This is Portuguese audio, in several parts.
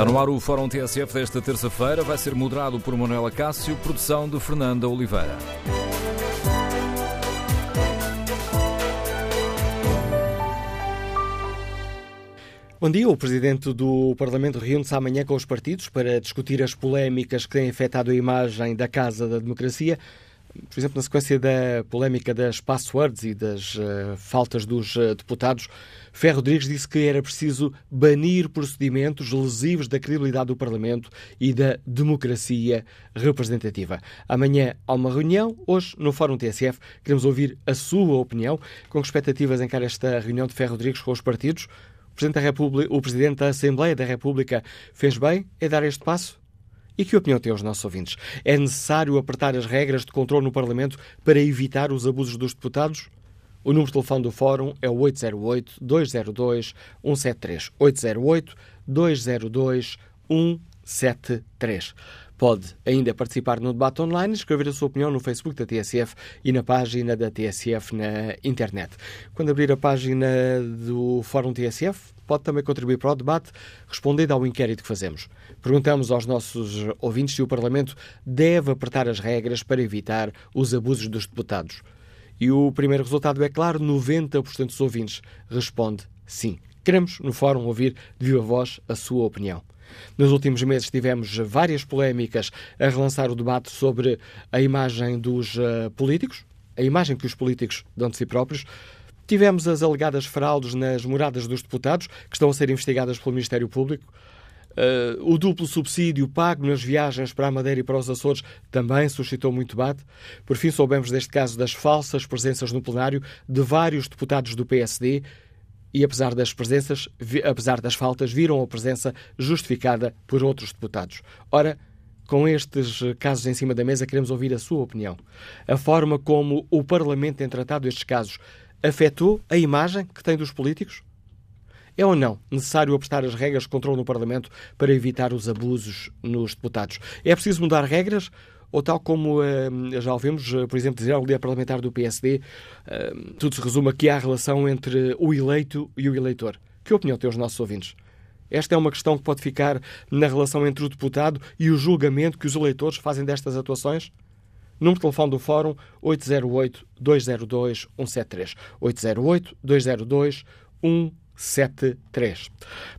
Está no ar o Fórum TSF desta terça-feira. Vai ser moderado por Manuela Cássio, produção de Fernanda Oliveira. Bom dia. O Presidente do Parlamento reúne-se amanhã com os partidos para discutir as polémicas que têm afetado a imagem da Casa da Democracia. Por exemplo, na sequência da polémica das passwords e das uh, faltas dos uh, deputados, Ferro Rodrigues disse que era preciso banir procedimentos lesivos da credibilidade do Parlamento e da democracia representativa. Amanhã há uma reunião, hoje no Fórum TSF queremos ouvir a sua opinião. Com expectativas encara esta reunião de Ferro Rodrigues com os partidos? O Presidente da, República, o Presidente da Assembleia da República fez bem em dar este passo? E que opinião têm os nossos ouvintes? É necessário apertar as regras de controle no Parlamento para evitar os abusos dos deputados? O número de telefone do Fórum é o 808-202-173. 808-202-173. Pode ainda participar no debate online, escrever a sua opinião no Facebook da TSF e na página da TSF na internet. Quando abrir a página do Fórum TSF, pode também contribuir para o debate, respondendo ao inquérito que fazemos. Perguntamos aos nossos ouvintes se o Parlamento deve apertar as regras para evitar os abusos dos deputados. E o primeiro resultado é claro: 90% dos ouvintes responde sim. Queremos, no fórum, ouvir de viva voz a sua opinião. Nos últimos meses tivemos várias polémicas a relançar o debate sobre a imagem dos uh, políticos, a imagem que os políticos dão de si próprios. Tivemos as alegadas fraudes nas moradas dos deputados, que estão a ser investigadas pelo Ministério Público. Uh, o duplo subsídio pago nas viagens para a Madeira e para os Açores também suscitou muito debate. Por fim, soubemos deste caso das falsas presenças no plenário de vários deputados do PSD e, apesar das presenças, apesar das faltas, viram a presença justificada por outros deputados. Ora, com estes casos em cima da mesa, queremos ouvir a sua opinião. A forma como o Parlamento tem tratado estes casos afetou a imagem que tem dos políticos? É ou não necessário apostar as regras de controle no Parlamento para evitar os abusos nos deputados? É preciso mudar regras? Ou tal como uh, já ouvimos, uh, por exemplo, dizer ao líder parlamentar do PSD, uh, eh, tudo se resume aqui à relação entre o eleito e o eleitor. Que opinião têm os nossos ouvintes? Esta é uma questão que pode ficar na relação entre o deputado e o julgamento que os eleitores fazem destas atuações? Número de telefone do Fórum 808-202-173. 808-202-173. 73.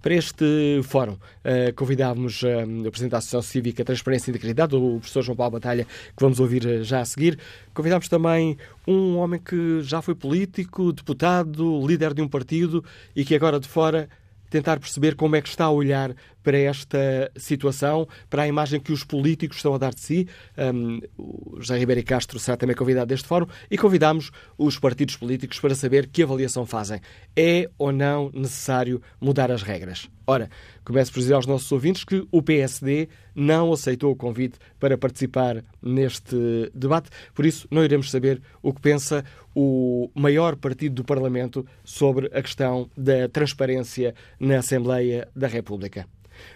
Para este fórum, uh, convidámos uh, o Presidente da Associação Cívica Transparência e Integridade, o professor João Paulo Batalha, que vamos ouvir uh, já a seguir. Convidámos também um homem que já foi político, deputado, líder de um partido e que agora de fora tentar perceber como é que está a olhar para esta situação, para a imagem que os políticos estão a dar de si. Um, o José Ribeiro Castro será também convidado deste fórum e convidamos os partidos políticos para saber que avaliação fazem. É ou não necessário mudar as regras? Ora, começo por dizer aos nossos ouvintes que o PSD não aceitou o convite para participar neste debate, por isso não iremos saber o que pensa o maior partido do Parlamento sobre a questão da transparência na Assembleia da República.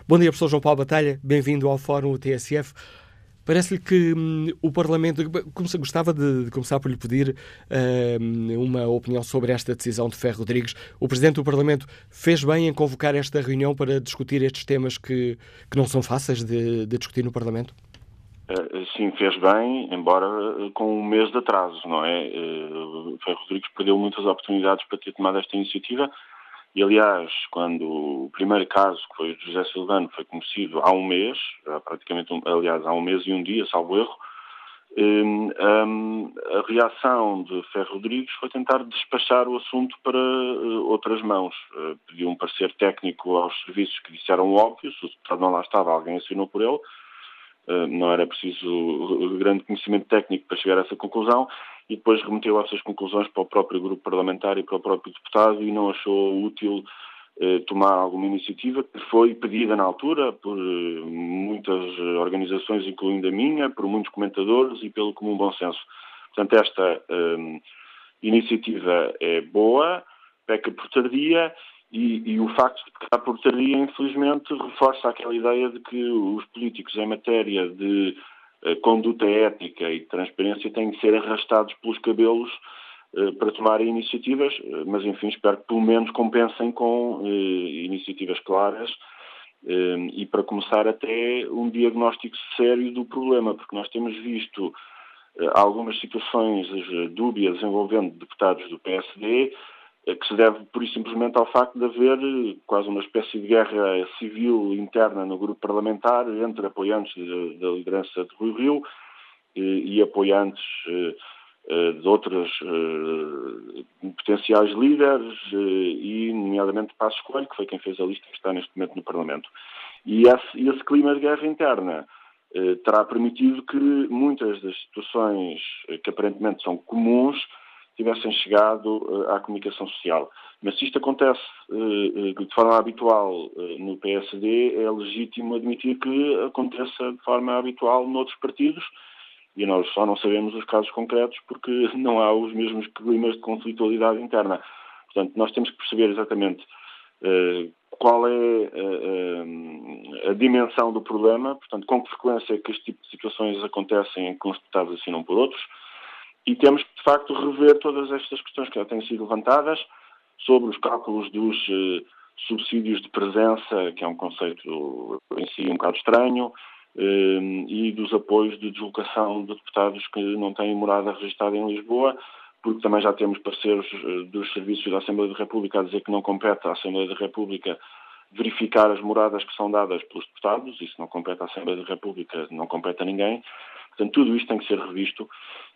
Bom dia, professor João Paulo Batalha, bem-vindo ao Fórum TSF. Parece-lhe que hum, o Parlamento. Gostava de, de, começar por lhe pedir hum, uma opinião sobre esta decisão de Ferro Rodrigues. O Presidente do Parlamento fez bem em convocar esta reunião para discutir estes temas que, que não são fáceis de, de discutir no Parlamento? Uh, sim, fez bem, embora uh, com um mês de atraso, não é? Uh, Ferro Rodrigues perdeu muitas oportunidades para ter tomado esta iniciativa e, aliás, quando o primeiro caso, que foi o de José Silvano, foi conhecido há um mês, há praticamente, aliás, há um mês e um dia, salvo erro, um, um, a reação de Ferro Rodrigues foi tentar despachar o assunto para uh, outras mãos. Uh, pediu um parecer técnico aos serviços que disseram óbvio, se o deputado não lá estava, alguém assinou por ele. Uh, não era preciso grande conhecimento técnico para chegar a essa conclusão e depois remeteu essas conclusões para o próprio grupo parlamentar e para o próprio deputado e não achou útil eh, tomar alguma iniciativa que foi pedida na altura por eh, muitas organizações, incluindo a minha, por muitos comentadores e pelo comum bom senso. Portanto, esta eh, iniciativa é boa, peca por tardia e, e, o facto de pecar por tardia, infelizmente, reforça aquela ideia de que os políticos, em matéria de conduta ética e transparência têm que ser arrastados pelos cabelos eh, para tomarem iniciativas, eh, mas enfim, espero que pelo menos compensem com eh, iniciativas claras e para começar até um diagnóstico sério do problema, porque nós temos visto algumas situações dúbias envolvendo deputados do PSD que se deve, por simplesmente, ao facto de haver quase uma espécie de guerra civil interna no grupo parlamentar entre apoiantes da liderança de Rui Rio e apoiantes eh, de outros eh, potenciais líderes e, nomeadamente, Passos Coelho, que foi quem fez a lista que está neste momento no Parlamento. E esse, esse clima de guerra interna eh, terá permitido que muitas das situações que aparentemente são comuns tivessem chegado à comunicação social. Mas se isto acontece de forma habitual no PSD, é legítimo admitir que aconteça de forma habitual noutros partidos, e nós só não sabemos os casos concretos porque não há os mesmos climas de conflitualidade interna. Portanto, nós temos que perceber exatamente qual é uh, a dimensão do problema, portanto, com que frequência é que este tipo de situações acontecem uns deputados assinam por outros, e temos que, de facto, rever todas estas questões que já têm sido levantadas sobre os cálculos dos uh, subsídios de presença, que é um conceito em si um bocado estranho, Ehm, e dos apoios de deslocação de deputados que não têm morada registrada em Lisboa, porque também já temos parceiros eh, dos serviços da Assembleia da República a dizer que não compete à Assembleia da República verificar as moradas que são dadas pelos deputados, isso não compete à Assembleia da República, não compete a ninguém. Portanto, tudo isto tem que ser revisto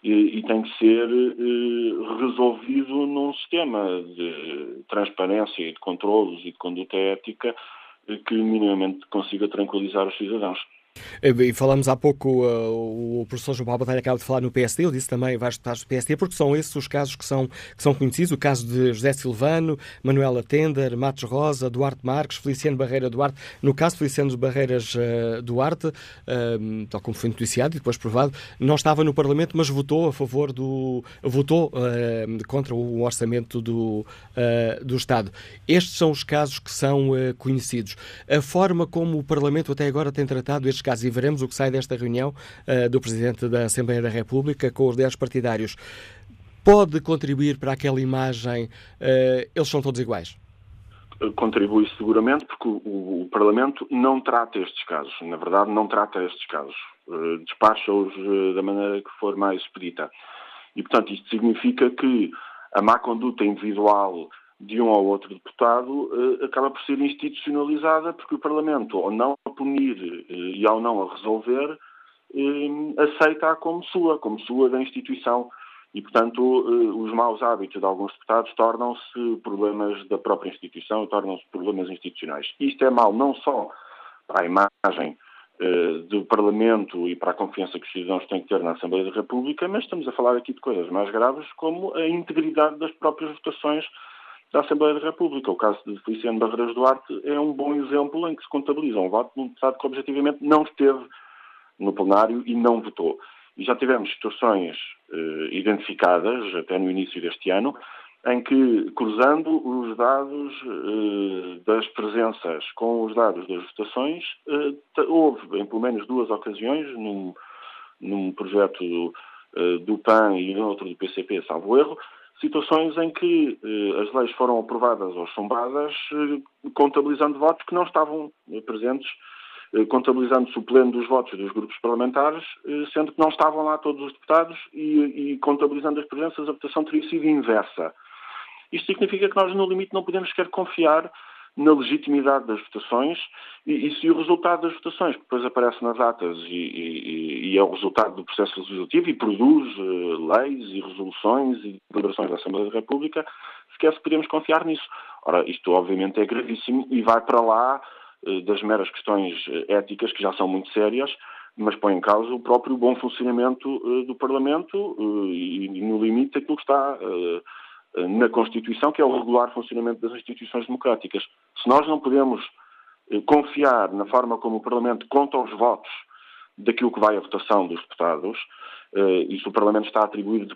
e, e tem que ser eh, resolvido num sistema de transparência e de controlos e de conduta ética eh, que minimamente consiga tranquilizar os cidadãos. Eh, e falamos há pouco, uh, o professor João Paulo Batalha acaba de falar no PSD, eu disse também vários deputados do PSD, porque são esses os casos que são, que são conhecidos, o caso de José Silvano, Manuela Tender, Matos Rosa, Duarte Marques, Feliciano Barreira Duarte, no caso Feliciano Barreiras uh, Duarte, uh, tal como foi noticiado e depois provado, não estava no Parlamento, mas votou a favor do, votou contra o orçamento do, do Estado. Estes são os casos que são conhecidos. A forma como o Parlamento até agora tem tratado estes casos, e veremos o que sai desta reunião uh, do Presidente da Assembleia da República com os 10 partidários, pode contribuir para aquela imagem, uh, eles são todos iguais? Contribui seguramente porque o, o, Parlamento não trata estes casos, na verdade não trata estes casos, uh, despacha-os da maneira que for mais expedita. E, portanto, isto significa que a má conduta individual de um ou outro deputado acaba por ser institucionalizada porque o Parlamento, ao não punir eh, e ao não a resolver, eh, aceita-a como sua, como sua da instituição. E, portanto, os maus hábitos de alguns deputados tornam-se problemas da própria instituição, tornam-se problemas institucionais. Isto é mau não só para a imagem do Parlamento e para a confiança que os cidadãos têm que ter na Assembleia da República, mas estamos a falar aqui de coisas mais graves como a integridade das próprias votações da Assembleia da República. O caso de Feliciano Barreiras Duarte é um bom exemplo em que se contabiliza um voto de um deputado que objetivamente não esteve no plenário e não votou. E já tivemos situações eh, identificadas, até no início deste ano, em que, cruzando os dados eh, das presenças com os dados das votações, eh, houve, em pelo menos duas ocasiões, num, num projeto do, PAN e outro do PCP, salvo erro, situações em que eh, as leis foram aprovadas ou chumbadas eh, contabilizando votos que não estavam eh, presentes, eh, contabilizando, suplendo os votos dos grupos parlamentares, eh, sendo que não estavam lá todos os deputados e, e contabilizando as presenças, a votação teria sido inversa. Isto significa que nós, no limite, não podemos sequer confiar na legitimidade das votações e, e, se o resultado das votações, que depois aparece nas atas e, e, e é o resultado do processo legislativo e produz uh, leis e resoluções e deliberações da Assembleia da República, sequer se podemos confiar nisso. Ora, isto obviamente é gravíssimo e vai para lá uh, das meras questões uh, éticas, que já são muito sérias, mas põe em causa o próprio bom funcionamento do Parlamento e, no limite, aquilo que está eh, na Constituição, que é o regular funcionamento das instituições democráticas. Se nós não podemos eh, confiar na forma como o Parlamento conta os votos daquilo que vai à votação dos deputados, eh, e se o Parlamento está a atribuir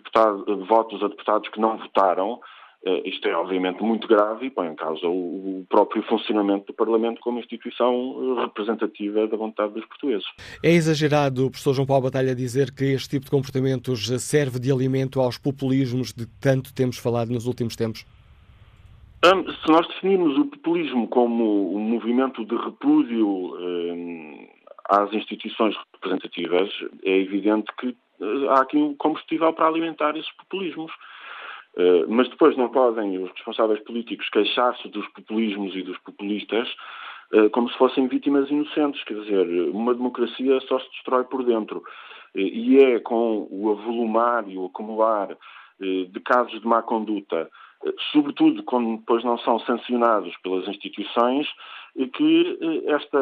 votos a deputados que não votaram, eh, isto é obviamente muito grave e põe em causa o próprio funcionamento do Parlamento como instituição eh, representativa da vontade dos portugueses. É exagerado o professor João Paulo Batalha dizer que este tipo de comportamentos serve de alimento aos populismos de que tanto temos falado nos últimos tempos? Se nós definirmos o populismo como um movimento de repúdio hum, às instituições representativas, é evidente que eh, há aqui um combustível para alimentar esses populismos. Eh, mas depois não podem os responsáveis políticos queixar-se dos populismos e dos populistas eh, como se fossem vítimas inocentes. Quer dizer, uma democracia só se destrói por dentro. E é com o avolumar e o acumular de casos de má conduta, sobretudo quando depois não são sancionados pelas instituições, que esta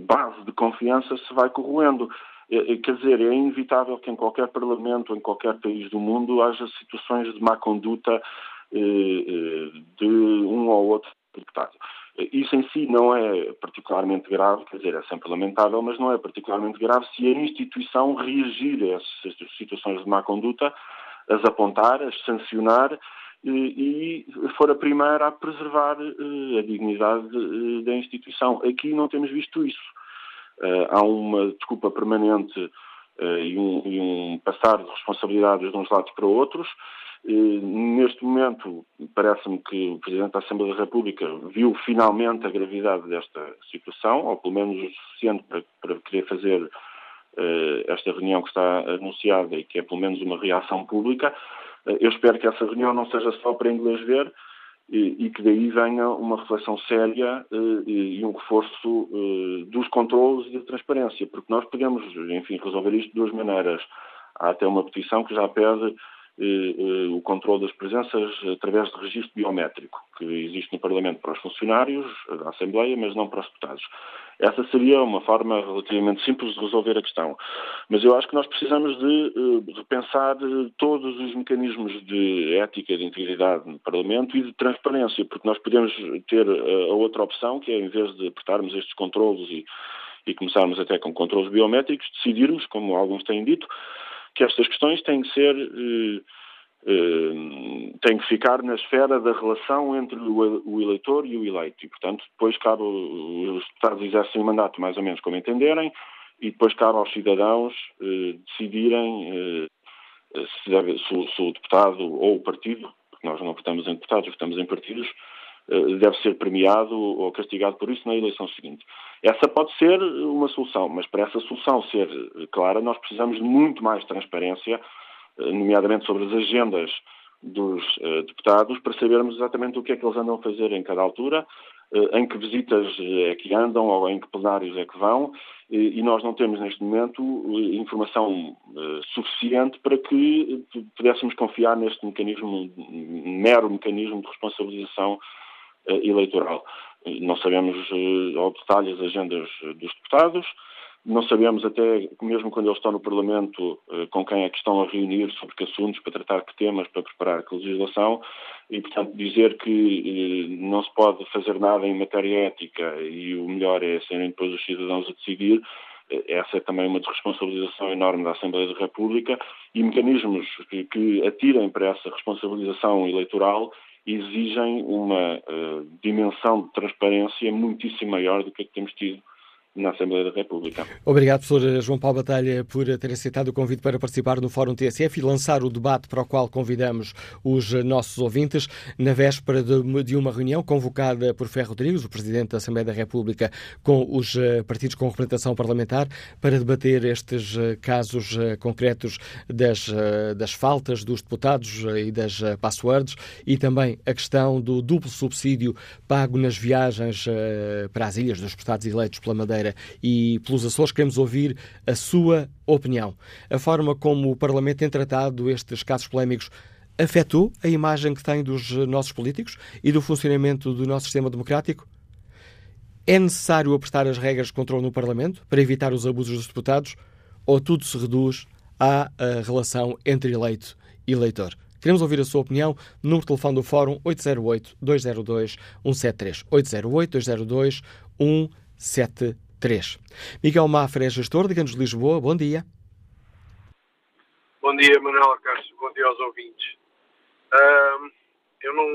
base de confiança se vai corroendo. É, é, quer dizer, é inevitável que em qualquer parlamento, em qualquer país do mundo, haja situações de má conduta eh, eh, de um ou outro deputado. Isso em si não é particularmente grave, quer dizer, é sempre lamentável, mas não é particularmente grave se a instituição reagir a essas situações de má conduta, as apontar, as sancionar e, for a primeira a preservar eh, a dignidade da instituição. Aqui não temos visto isso. Eh, há uma desculpa permanente eh, e um, e, um, passar de responsabilidades de uns lados para outros. Neste momento, parece-me que o Presidente da Assembleia da República viu finalmente a gravidade desta situação, ou pelo menos o suficiente para, para querer fazer uh, esta reunião que está anunciada e que é pelo menos uma reação pública. Uh, eu espero que essa reunião não seja só para inglês ver, e, que daí venha uma reflexão séria eh, e um reforço eh, dos controles e da transparência, porque nós podemos, enfim, resolver isto de duas maneiras. Há até uma petição que já pede o controle das presenças através de registro biométrico, que existe no Parlamento para os funcionários da Assembleia, mas não para os deputados. Essa seria uma forma relativamente simples de resolver a questão. Mas eu acho que nós precisamos de repensar todos os mecanismos de ética, de integridade no Parlamento e de transparência, porque nós podemos ter a outra opção, que é, em vez de apertarmos estes controlos e, e começarmos até com controles biométricos, decidirmos, como alguns têm dito, que estas questões têm que ser eh, tem que ficar na esfera da relação entre o eleitor e o eleito. E, portanto, depois cabe, os deputados exercem o mandato mais ou menos como entenderem, e depois cabe aos cidadãos eh, decidirem eh, se, deve, se, se, o deputado ou o partido, porque nós não votamos em deputados, votamos em partidos, eh, deve ser premiado ou castigado por isso na eleição seguinte. Essa pode ser uma solução, mas para essa solução ser clara, nós precisamos de muito mais transparência nomeadamente sobre as agendas dos deputados, para sabermos exatamente o que é que eles andam a fazer em cada altura, em que visitas é que andam ou em que plenários é que vão, e, nós não temos neste momento informação suficiente para que pudéssemos confiar neste mecanismo, mero mecanismo de responsabilização eleitoral. Não sabemos ao detalhe as agendas dos deputados, não sabemos até, mesmo quando eles estão no Parlamento, eh, com quem é que estão a reunir, sobre que assuntos, para tratar que temas, para preparar que legislação, e, portanto, dizer que eh, não se pode fazer nada em matéria ética e o melhor é serem depois os cidadãos a decidir, eh, essa é também uma desresponsabilização enorme da Assembleia da República e mecanismos que atirem para essa responsabilização eleitoral exigem uma uh, dimensão de transparência muitíssimo maior do que a que temos tido na Assembleia da República. Obrigado, professor João Paulo Batalha, por ter aceitado o convite para participar no Fórum TSF e lançar o debate para o qual convidamos os nossos ouvintes na véspera de uma reunião convocada por Ferro Rodrigues, o Presidente da Assembleia da República, com os eh, partidos com representação parlamentar, para debater estes eh, casos eh, concretos das, das faltas dos deputados e das passwords e também a questão do duplo subsídio pago nas viagens para as ilhas dos deputados eleitos pela Madeira Madeira e pelos Açores. Queremos ouvir a sua opinião. A forma como o Parlamento tem tratado estes casos polémicos afetou a imagem que tem dos nossos políticos e do funcionamento do nosso sistema democrático? É necessário apertar as regras de controle no Parlamento para evitar os abusos dos deputados? Ou tudo se reduz à relação entre eleito e eleitor? Queremos ouvir a sua opinião. Número de telefone do Fórum 808-202-173. 808-202-173. 3. Miguel Mafra é gestor de Ganos Lisboa. Bom dia. Bom dia, Manuela Castro. Bom dia aos ouvintes. Uh, eu não,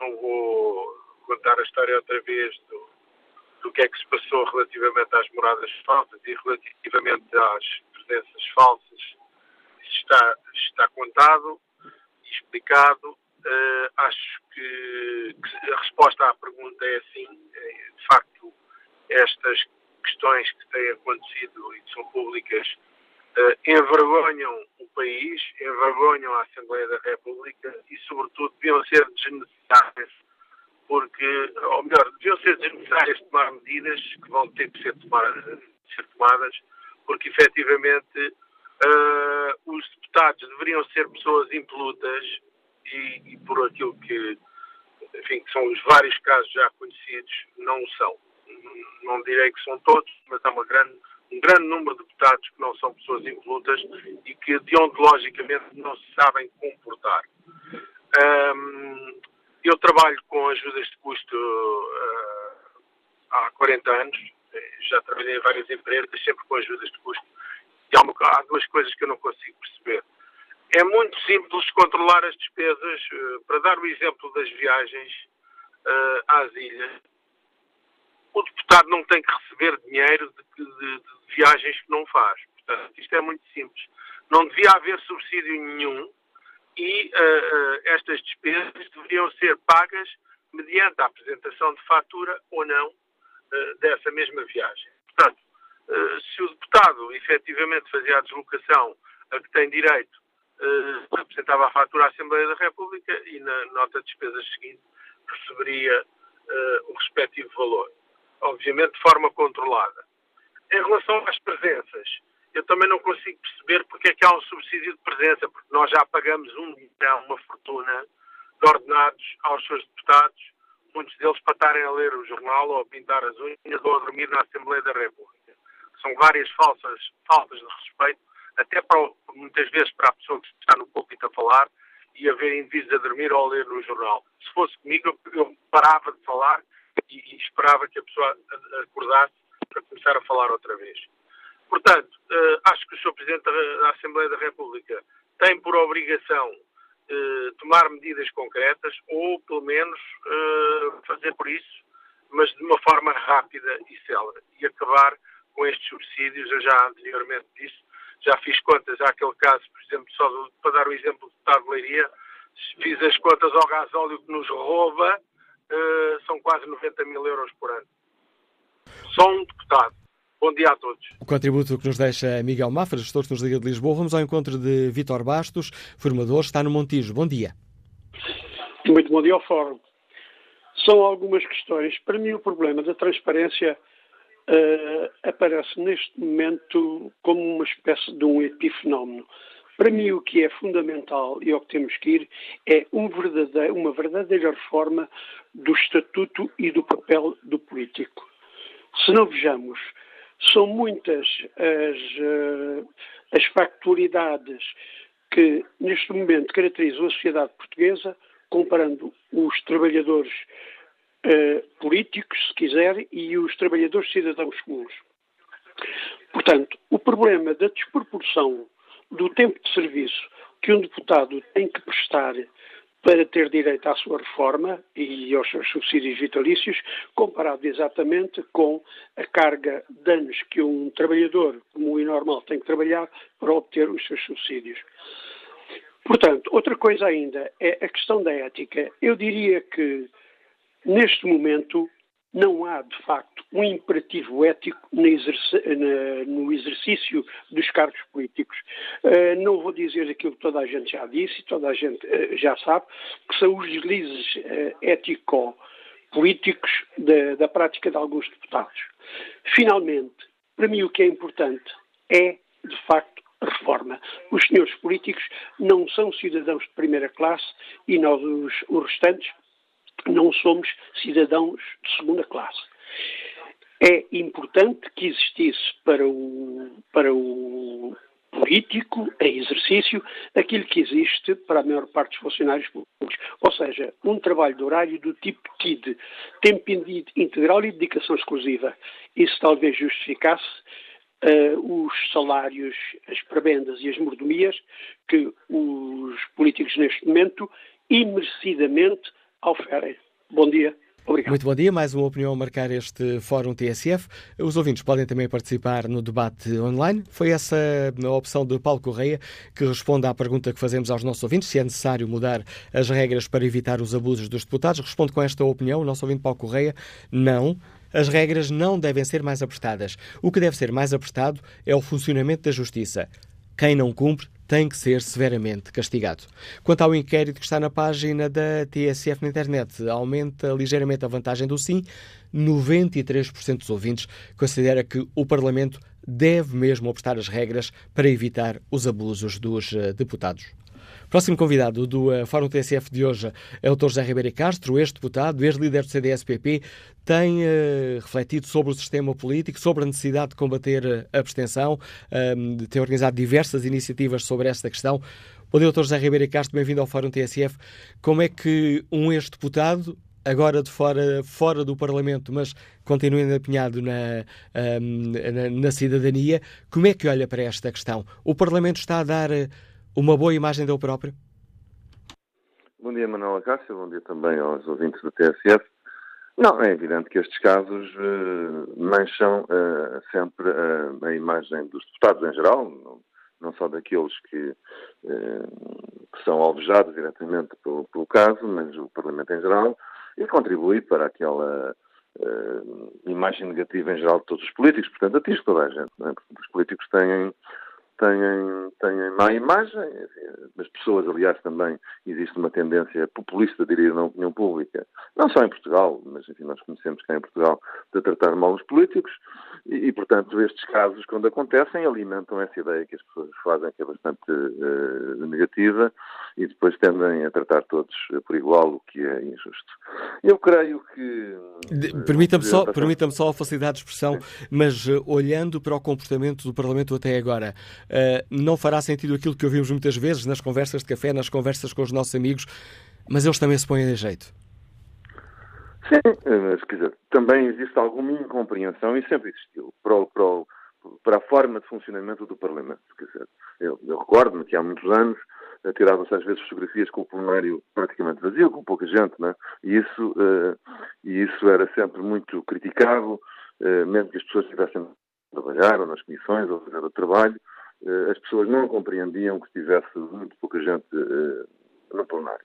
não vou contar a história outra vez do, do que é que se passou relativamente às moradas falsas e relativamente às presenças falsas. Isso está, está contado e explicado Uh, acho que, que, a resposta à pergunta é sim. De facto, estas questões que têm acontecido e que são públicas uh, envergonham o país, envergonham a Assembleia da República e, sobretudo, deviam ser desnecessárias, porque, ou melhor, deviam ser desnecessárias tomar medidas que vão ter que ser tomadas, ser tomadas porque, efetivamente, uh, os deputados deveriam ser pessoas impolutas e, e por aquilo que, enfim, que são os vários casos já conhecidos, não são. Não direi que são todos, mas há uma grande um grande número de deputados que não são pessoas impolutas e que deontologicamente não se sabem comportar. Um, eu trabalho com ajudas de custo uh, há 40 anos, já trabalhei em várias empresas, sempre com ajudas de custo, e há, uma, há duas coisas que eu não consigo perceber. É muito simples controlar as despesas. Uh, para dar o exemplo das viagens uh, às ilhas, o deputado não tem que receber dinheiro de, de, de viagens que não faz. Portanto, isto é muito simples. Não devia haver subsídio nenhum e uh, uh, estas despesas deveriam ser pagas mediante a apresentação de fatura ou não uh, dessa mesma viagem. Portanto, se o deputado efetivamente fazia a deslocação a que tem direito, apresentava a fatura à Assembleia da República e na nota de despesas seguinte receberia o respectivo valor. Obviamente de forma controlada. Em relação às presenças, eu também não consigo perceber porque é que há um subsídio de presença, porque nós já pagamos um milhão, uma fortuna de ordenados aos seus deputados, muitos deles para estarem a ler o jornal ou a pintar as unhas ou a dormir na Assembleia da República. São várias falsas, faltas de respeito, até para, muitas vezes para a pessoa que está no púlpito a falar e a ver indivíduos a dormir ou a ler no jornal. Se fosse comigo, eu parava de falar e, e esperava que a pessoa acordasse para começar a falar outra vez. Portanto, uh, acho que o Sr. Presidente da Assembleia da República tem por obrigação uh, tomar medidas concretas ou, pelo menos, uh, fazer por isso, mas de uma forma rápida e célere e acabar com estes subsídios. Eu já anteriormente disse, já fiz contas, há aquele caso, por exemplo, só para dar o exemplo do Estado de Leiria, fiz as contas ao gasóleo que nos rouba, são quase 90 mil euros por ano só um deputado. Bom dia a todos. O contributo que nos deixa Miguel Mafra, gestor nos Liga de Lisboa. Vamos ao encontro de Vítor Bastos, formador, está no Montijo. Bom dia. Muito bom dia ao Fórum. São algumas questões. Para mim, o problema da transparência uh, aparece neste momento como uma espécie de um epifenómeno. Para mim, o que é fundamental e ao que temos que ir é um verdadeiro, uma verdadeira reforma do estatuto e do papel do político. Se não vejamos, são muitas as, uh, as factualidades que neste momento caracterizam a sociedade portuguesa, comparando os trabalhadores uh, políticos, se quiser, e os trabalhadores cidadãos comuns. Portanto, o problema da desproporção do tempo de serviço que um deputado tem que prestar para ter direito à sua reforma e aos seus subsídios vitalícios, comparado exatamente com a carga de anos que um trabalhador como o normal tem que trabalhar para obter os seus subsídios. Portanto, outra coisa ainda é a questão da ética. Eu diria que, neste momento, não há, de facto, um imperativo ético no exercício dos cargos políticos. Eh, não vou dizer aquilo que toda a gente já disse, toda a gente eh, já sabe, que são os deslizes eh, ético-políticos da, da prática de alguns deputados. Finalmente, para mim o que é importante é, de facto, reforma. Os senhores políticos não são cidadãos de primeira classe e nós, os, os restantes, não somos cidadãos de segunda classe. É importante que existisse para o, para o político, em exercício, aquilo que existe para a maior parte dos funcionários públicos. Ou seja, um trabalho de horário do tipo TID, tempo integral e dedicação exclusiva. Isso talvez justificasse uh, os salários, as prebendas e as mordomias que os políticos neste momento, imerecidamente, oferem. Bom dia. Obrigado. Muito bom dia. Mais uma opinião a marcar este Fórum TSF. Os ouvintes podem também participar no debate online. Foi essa a opção de Paulo Correia que responde à pergunta que fazemos aos nossos ouvintes, se é necessário mudar as regras para evitar os abusos dos deputados. Responde com esta opinião o nosso ouvinte Paulo Correia. Não. As regras não devem ser mais apertadas. O que deve ser mais apertado é o funcionamento da justiça. Quem não cumpre tem que ser severamente castigado. Quanto ao inquérito que está na página da TSF na internet, aumenta ligeiramente a vantagem do sim. 93% dos ouvintes considera que o Parlamento deve mesmo apostar as regras para evitar os abusos dos eh, deputados. Próximo convidado do uh, Fórum TSF de hoje é o Dr. José Ribeiro Castro, ex-deputado, ex-líder do CDS-PP, tem uh, refletido sobre o sistema político, sobre a necessidade de combater eh, a abstenção, um, tem organizado diversas iniciativas sobre esta questão. Bom dia, Dr. José Ribeiro Castro, bem-vindo ao Fórum TSF. Como é que um ex-deputado agora de fora, fora do Parlamento, mas continuando apinhado na, um, na, na, cidadania, como é que olha para esta questão? O Parlamento está a dar uma boa imagem dele próprio? Bom dia, Manuela Cássio. Bom dia também aos ouvintes do TSF. Não, é evidente que estes casos uh, mancham uh, sempre uh, a imagem dos deputados em geral, não, não só daqueles que, que, são alvejados diretamente pelo, pelo, caso, mas o Parlamento em geral, e contribui para aquela imagem negativa em geral de todos os políticos, portanto atinge toda a gente. É? Os políticos têm têm, têm má imagem. As pessoas, aliás, também existe uma tendência populista, diria, na opinião pública, não só em Portugal, mas enfim, nós conhecemos cá em Portugal, de tratar mal os políticos e, e, portanto, estes casos, quando acontecem, alimentam essa ideia que as pessoas fazem, que é bastante uh, negativa, e depois tendem a tratar todos por igual, o que é injusto. Eu creio que. Permita-me só, permita só a facilidade de expressão, Sim. mas uh, olhando para o comportamento do Parlamento até agora, não fará sentido aquilo que ouvimos muitas vezes nas conversas de café, nas conversas com os nossos amigos, mas eles também se põem a jeito. Sim, mas quer dizer, também existe alguma incompreensão e sempre existiu para, para, para a forma de funcionamento do Parlamento. Quer dizer, eu, eu recordo-me que há muitos anos tiravam-se às vezes fotografias com o plenário praticamente vazio, com pouca gente, né? e, isso, uh, e isso era sempre muito criticado, uh, mesmo que as pessoas estivessem a trabalhar ou nas comissões ou fazer o trabalho, uh, as pessoas não compreendiam que estivesse muito pouca gente no plenário.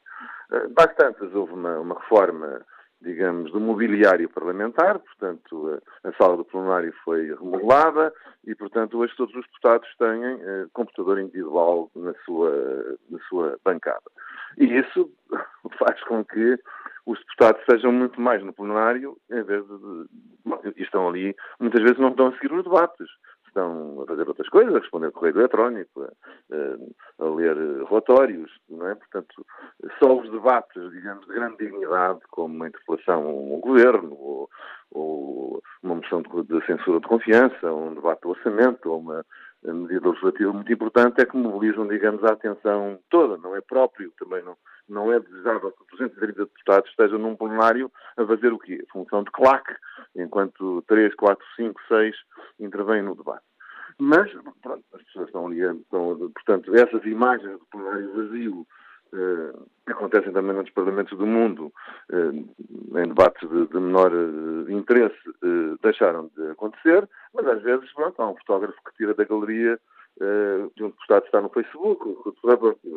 Bastante houve uma, uma reforma digamos, do mobiliário parlamentar, portanto, a, a, sala do plenário foi remodelada e, portanto, hoje todos os deputados têm eh, computador individual na sua, na sua bancada. E isso faz com que os deputados sejam muito mais no plenário, em vez de. Bom, estão ali, muitas vezes não estão a seguir os debates estão a fazer outras coisas, a responder correio eletrónico, a, a, ler relatórios, não é? Portanto, só os debates, digamos, de grande dignidade, como uma interpelação ao governo, ou, ou uma moção de, de, censura de confiança, ou um debate do orçamento, ou uma medida legislativa muito importante, é que mobilizam, digamos, a atenção toda. Não é próprio, também não, não é desejável que 230 deputados estejam num plenário a fazer o quê? A função de claque, enquanto 3, 4, 5, 6 intervêm no debate. Mas, pronto, as pessoas estão ali, estão, portanto, essas imagens do plenário vazio uh, acontecem também nos parlamentos do mundo, uh, em debates de, de menor uh, interesse, deixaram de acontecer, mas às vezes, pronto, há um fotógrafo que tira da galeria de um deputado que está no Facebook,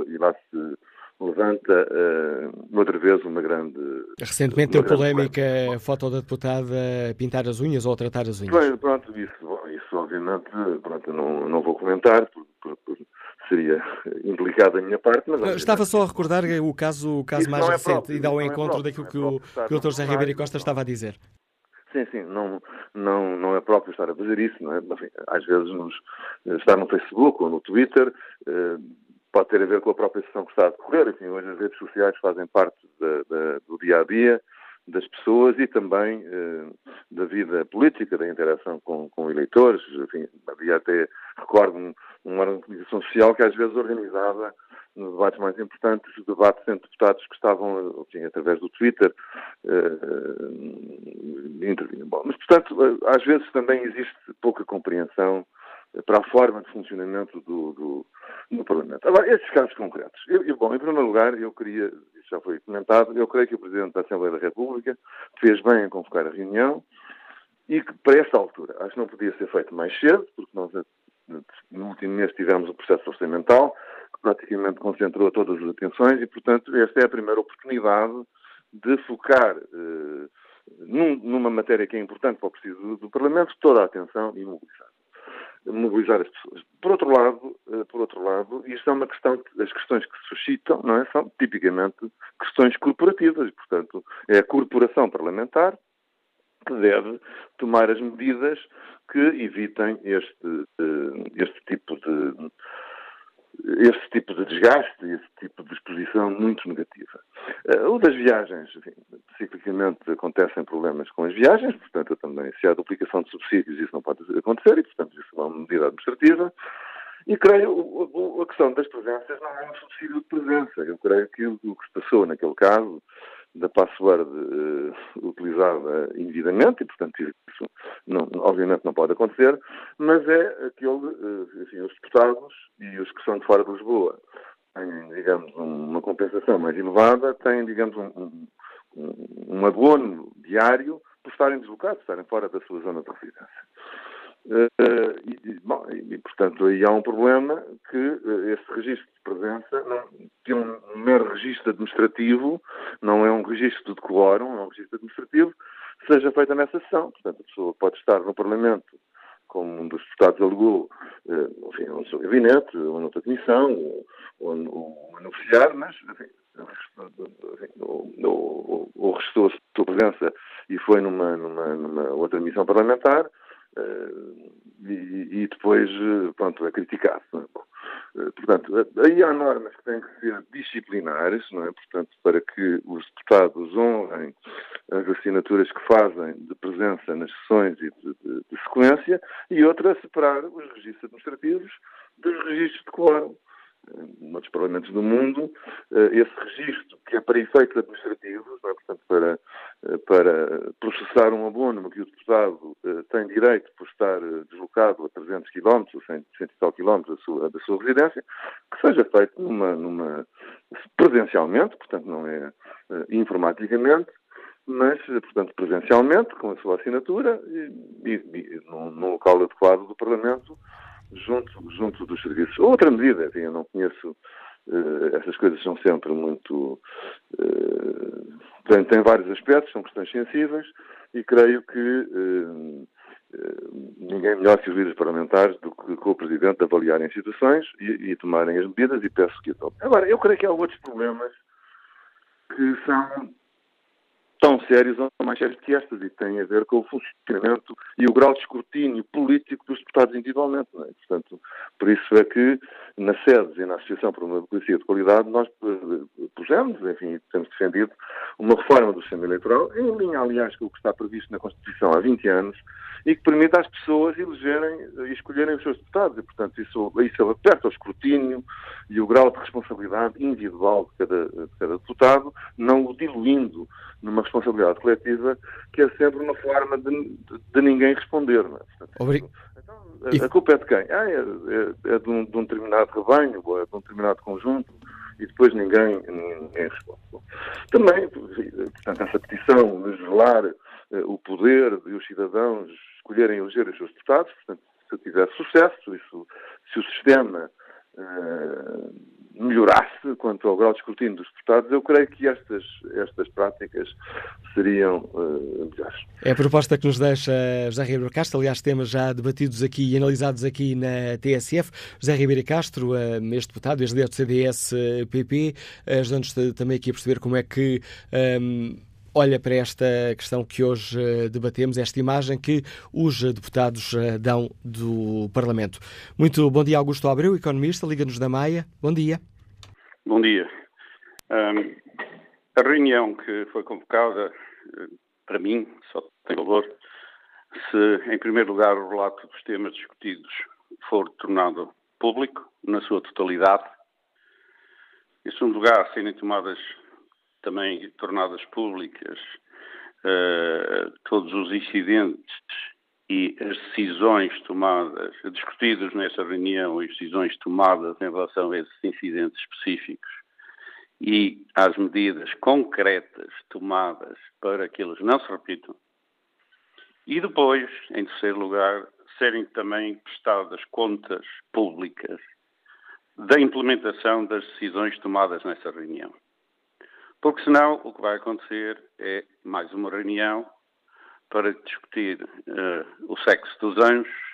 e lá se levanta uh, outra vez uma grande. Recentemente deu polémica a foto da deputada pintar as unhas ou tratar as unhas. Bem, pronto, isso, isso obviamente pronto, não, não vou comentar, porque, seria indelicado da minha parte. Mas, Estava só a recordar o caso, o caso mais é recente próprio, e dá ao é encontro é daquilo que, o, que o Dr. José Ribeiro Costa estava a dizer. Sim, sim, não, não, não é próprio estar a fazer isso, não é? Enfim, às vezes nos, estar no Facebook ou no Twitter, eh, pode ter a ver com a própria sessão que está a decorrer. Enfim, hoje as redes sociais fazem parte da, da, do dia a dia das pessoas e também eh, da vida política, da interação com, com eleitores. Enfim, havia até, recordo, uma organização social que às vezes organizava nos debates mais importantes, debates entre deputados que estavam, enfim, através do Twitter, eh, intervinham. Bom, mas, portanto, às vezes também existe pouca compreensão para a forma de funcionamento do, do, do Parlamento. Agora, estes casos concretos. Eu, eu, bom, em primeiro lugar, eu queria já foi comentado, eu creio que o Presidente da Assembleia da República fez bem em convocar a reunião e que, para esta altura, acho que não podia ser feito mais cedo, porque nós, no último mês, tivemos o processo orçamental, que praticamente concentrou todas as atenções e, portanto, esta é a primeira oportunidade de focar eh, num, numa matéria que é importante para o preciso do Parlamento toda a atenção e mobilizar mobilizar as pessoas. Por outro lado, eh, por outro lado, isto é uma questão, as questões que se suscitam, não é, são tipicamente questões corporativas, portanto, é a corporação parlamentar que deve tomar as medidas que evitem este, eh, este tipo de esse tipo de desgaste, esse tipo de exposição muito negativa. Uh, o das viagens, enfim, ciclicamente acontecem problemas com as viagens, portanto, também, se há duplicação de subsídios, isso não pode acontecer e, portanto, isso é uma medida administrativa. E creio, o, a questão das presenças não é um subsídio de presença. Eu creio que o que se passou naquele caso da password uh, utilizada indevidamente, e portanto isso não, obviamente não pode acontecer, mas é aquele, uh, os deputados e os que são de fora de Lisboa têm, digamos, uma compensação mais elevada, têm, digamos, um, um, um abono diário por estarem deslocados, estarem fora da sua zona de residência. Uh, e, bom, e, portanto, aí há um problema que uh, esse registro de presença não, tem um, mero registro administrativo, não é um registro de quórum, é um registro administrativo, seja feita nessa sessão. Portanto, a pessoa pode estar no Parlamento, como um dos deputados alegou, uh, enfim, no seu gabinete, ou noutra comissão, ou, ou, ou mas, enfim, ou restou a sua presença e foi numa, numa, numa outra missão parlamentar, e, e, depois, eh, pronto, é criticado. É? Uh, portanto, aí há normas que têm que ser disciplinares, não é? Portanto, para que os deputados honrem as assinaturas que fazem de presença nas sessões e de, de, de sequência, e outra, separar os registros administrativos dos registros de quórum noutros parlamentos do mundo, eh, esse registro, que é para efeitos administrativos, é? portanto, para, eh, para processar um abono que o deputado eh, tem direito por estar deslocado a 300 km, ou 100, 100 e tal km da sua, da sua residência, que seja feito numa, numa, presencialmente, portanto, não é informaticamente, mas, portanto, presencialmente, com a sua assinatura e, e, e num local adequado do Parlamento, junto, junto dos serviços. Outra medida, enfim, eu não conheço, uh, essas coisas são sempre muito. Uh, têm, têm, vários aspectos, são questões sensíveis e creio que uh, ninguém melhor que os líderes parlamentares do que com o Presidente avaliarem situações e, e tomarem as medidas e peço que a tomem. Agora, eu creio que há outros problemas que são tão sérios ou mais sérios que estas e têm a ver com o funcionamento e o grau de escrutínio político dos deputados individualmente. É? Portanto, por isso é que na SEDES e na Associação para uma Democracia de Qualidade nós eh, pusemos, enfim, temos defendido uma reforma do sistema eleitoral, em linha, aliás, com o que está previsto na Constituição há 20 anos, e que permita às pessoas elegerem e escolherem os seus deputados. E, portanto, isso, isso aperta o escrutínio e o grau de responsabilidade individual de cada, de cada deputado, não o diluindo numa responsabilidade coletiva, que é sempre uma forma de, de, ninguém responder. Não é? Portanto, então, a, a, culpa é de quem? Ah, é, é, é de, um, de, um, determinado rebanho, ou é de um determinado conjunto, e depois ninguém, ninguém responde. Também, portanto, essa petição de gelar uh, o poder de os cidadãos escolherem eleger os seus deputados, portanto, se tiver sucesso, isso, se o sistema uh, melhorasse quanto ao grau de escrutínio dos deputados, eu creio que estas, estas práticas seriam uh, melhores. É a proposta que nos deixa José Ribeiro Castro, aliás, temas já debatidos aqui e analisados aqui na TSF. José Ribeiro Castro, uh, este deputado, ex-líder do CDS-PP, ajudando-nos também aqui a perceber como é que um, olha para esta questão que hoje uh, debatemos, esta imagem que os deputados uh, dão do Parlamento. Muito bom dia, Augusto Abreu, economista, Liga-nos da Maia. Bom dia. Bom dia. Um, a reunião que foi convocada, eh, para mim, só tem valor se, em primeiro lugar, o relato dos temas discutidos for tornado público, na sua totalidade. Em segundo lugar, serem tomadas também tornadas públicas uh, todos os incidentes e as decisões tomadas, discutidas nessa reunião, as decisões tomadas em relação a esses incidentes específicos e às medidas concretas tomadas para que eles não se repitam. E depois, em terceiro lugar, serem também prestadas contas públicas da implementação das decisões tomadas nessa reunião. Porque senão o que vai acontecer é mais uma reunião para discutir uh, o sexo dos anjos.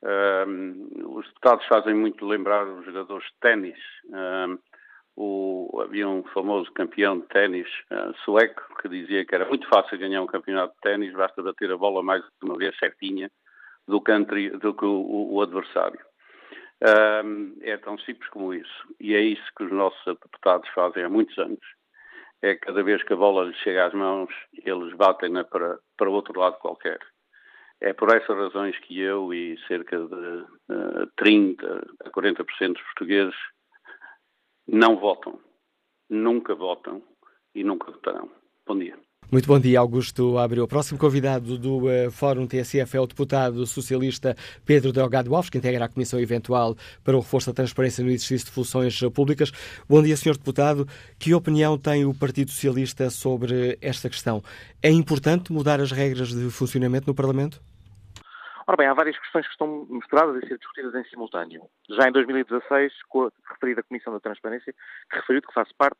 Uh, os deputados fazem muito lembrar os jogadores de ténis. Uh, o, havia um famoso campeão de ténis sueco que dizia que era muito fácil ganhar um campeonato de ténis, basta bater a bola mais uma vez certinha do que, do que o, o, adversário. é tão simples como isso. E é isso que os nossos deputados fazem há muitos anos é cada vez que a bola lhes chega às mãos, eles batem-na para, para outro lado qualquer. É por essas razões que eu e cerca de uh, 30% a 40% dos portugueses não votam, nunca votam e nunca votarão. Bom dia. Muito bom dia, Augusto Abreu. O próximo convidado do uh, Fórum TSF é o deputado socialista Pedro Delgado Alves, que integra a Comissão Eventual para o Reforço da Transparência no Exercício de Funções Públicas. Bom dia, Sr. Deputado. Que opinião tem o Partido Socialista sobre esta questão? É importante mudar as regras de funcionamento no Parlamento? Ora bem, há várias questões que estão misturadas e ser discutidas em simultâneo. Já em 2016, com a referida Comissão da Transparência, que referiu que faz parte,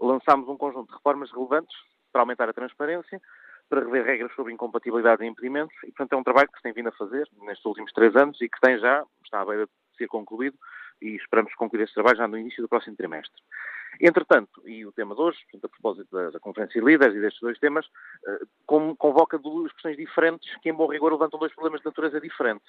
lançámos um conjunto de reformas relevantes para aumentar a transparência, para rever regras sobre incompatibilidade e impedimentos, e, portanto, é um trabalho que se tem vindo a fazer nestes últimos três anos e que tem já, está à beira de ser concluído, e esperamos concluir esse trabalho já no início do próximo trimestre. Entretanto, e o tema de hoje, portanto, a propósito da, da Conferência de Líderes e destes dois temas, uh, convoca duas questões diferentes que, em bom rigor, levantam dois problemas de natureza diferente.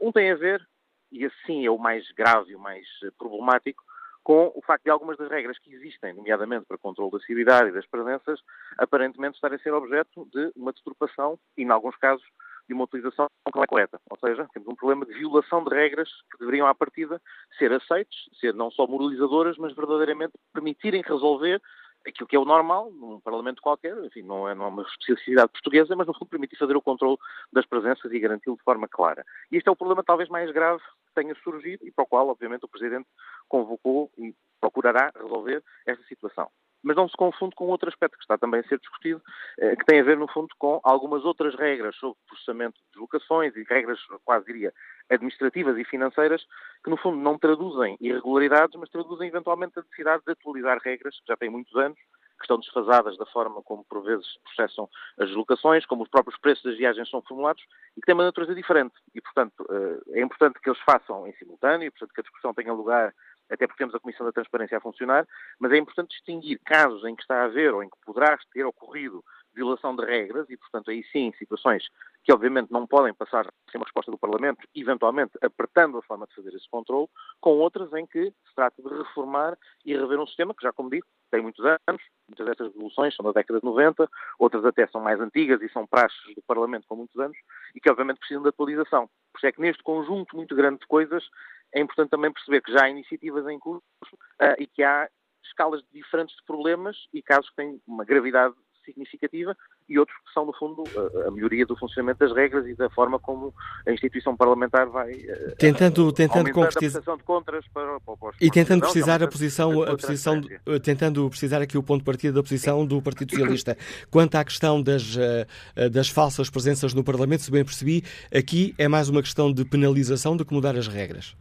Um tem a ver, e assim é o mais grave e o mais eh, problemático, com o facto de algumas das regras que existem, nomeadamente para controle da civilidade e das presenças, aparentemente estarem a ser objeto de uma deturpação e, em alguns casos, de uma utilização que não é correta. Ou seja, temos um problema de violação de regras que deveriam, à partida, ser aceites, ser não só moralizadoras, mas verdadeiramente permitirem resolver aquilo que é o normal num Parlamento qualquer, enfim, não é, não é uma especificidade portuguesa, mas no fundo permitir fazer o controle das presenças e garanti-lo de forma clara. E este é o problema talvez mais grave que tenha surgido e para o qual, obviamente, o Presidente convocou e procurará resolver esta situação mas não se confunde com outro aspecto que está também a ser discutido, eh, que tem a ver, no fundo, com algumas outras regras sobre processamento de deslocações e regras, quase diria, administrativas e financeiras, que, no fundo, não traduzem irregularidades, mas traduzem, eventualmente, a necessidade de atualizar regras que já têm muitos anos, que estão desfasadas da forma como, por vezes, processam as deslocações, como os próprios preços das viagens são formulados, e que têm uma natureza diferente. E, portanto, eh, é importante que eles façam em simultâneo, e, portanto, que a discussão tenha lugar até porque temos a Comissão da Transparência a funcionar, mas é importante distinguir casos em que está a haver ou em que poderá ter ocorrido violação de regras e, portanto, aí sim, situações que obviamente não podem passar sem uma resposta do Parlamento, eventualmente apertando a forma de fazer esse controle, com outras em que se trata de reformar e rever um sistema que já, como digo, tem muitos anos, muitas destas revoluções são da década de 90, outras até são mais antigas e são praxes do Parlamento com muitos anos e que obviamente precisam de atualização. Por isso é que neste conjunto muito grande de coisas é importante também perceber que já há iniciativas em curso uh, e que há escalas diferentes de problemas e casos que têm uma gravidade significativa e outros que são, no fundo, a, melhoria do funcionamento das regras e da forma como a instituição parlamentar vai uh, tentando, tentando concretizar de contras para, para, para e tentando precisar a posição, a posição tentando precisar aqui o ponto de partida da posição do Partido Socialista. Quanto à questão das, uh, das falsas presenças no Parlamento, se bem percebi, aqui é mais uma questão de penalização do que mudar as regras.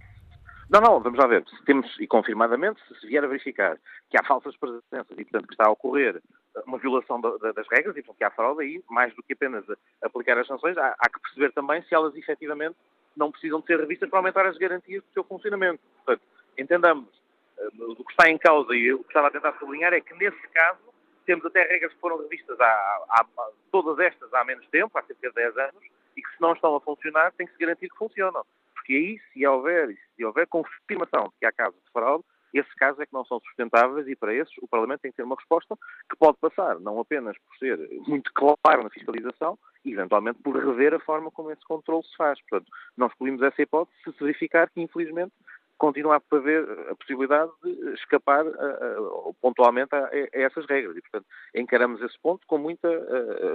Não, não, vamos lá ver. Se temos, e confirmadamente, se vier a verificar que há falsas presenças e, portanto, que está a ocorrer uma violação da, da, das regras e, portanto, que há fraude, aí, mais do que apenas aplicar as sanções, há, que perceber também se elas efetivamente não precisam de ser revistas para aumentar as garantias do seu funcionamento. Portanto, entendamos, uh, o que está em causa e o que estava a tentar sublinhar é que, nesse caso, temos até regras que foram revistas há, há, há, todas estas há menos tempo, há cerca de 10 anos, e que se não estão a funcionar, tem que se garantir que funcionam. Porque aí, se houver, se houver confirmação de que há casos de fraude, esses casos é que não são sustentáveis e para esses o Parlamento tem que ter uma resposta que pode passar, não apenas por ser muito claro na fiscalização, eventualmente por rever a forma como esse controle se faz. Portanto, nós excluímos essa hipótese se se verificar que, infelizmente, continua a haver a possibilidade de escapar pontualmente a, a, essas regras. E, portanto, encaramos esse ponto com muita,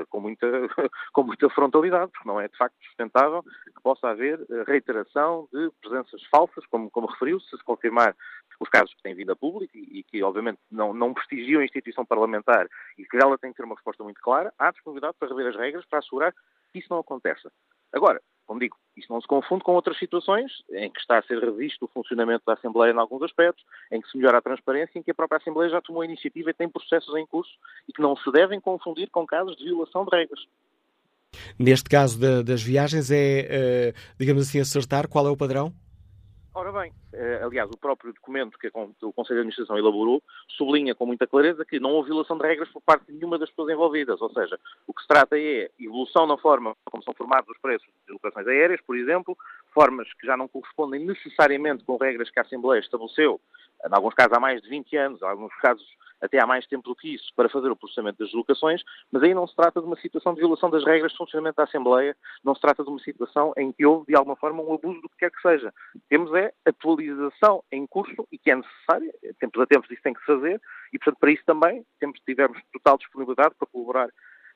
com, muita, com muita frontalidade, porque não é de facto sustentável que possa haver reiteração de presenças falsas, como, como referiu, se se confirmar os casos que têm vindo a público e, e que, obviamente, não, não prestigiam a instituição parlamentar e que ela tem que ter uma resposta muito clara, há disponibilidade para rever as regras para assegurar que isso não aconteça. Agora, como digo, isso não se confunde com outras situações em que está a ser revisto o funcionamento da Assembleia em alguns aspectos, em que se melhora a transparência, em que a própria Assembleia já tomou a iniciativa e tem processos em curso e que não se devem confundir com casos de violação de regras. Neste caso das viagens, é, eh, digamos assim, acertar qual é o padrão? Ora bem, eh, aliás, o próprio documento que o Conselho de Administração elaborou sublinha com muita clareza que não houve violação de regras por parte de nenhuma das pessoas envolvidas. Ou seja, o que se trata é evolução na forma como são formados os preços de locações aéreas, por exemplo, formas que já não correspondem necessariamente com regras que a Assembleia estabeleceu, em alguns casos há mais de 20 anos, em alguns casos até há mais tempo do que isso, para fazer o processamento das deslocações, mas aí não se trata de uma situação de violação das regras de funcionamento da Assembleia, não se trata de uma situação em que houve, de alguma forma, um abuso do que quer que seja. Temos é atualização em curso e que é necessária, tempos a tempos isso tem que se fazer, e, portanto, para isso também temos, tivemos total disponibilidade para colaborar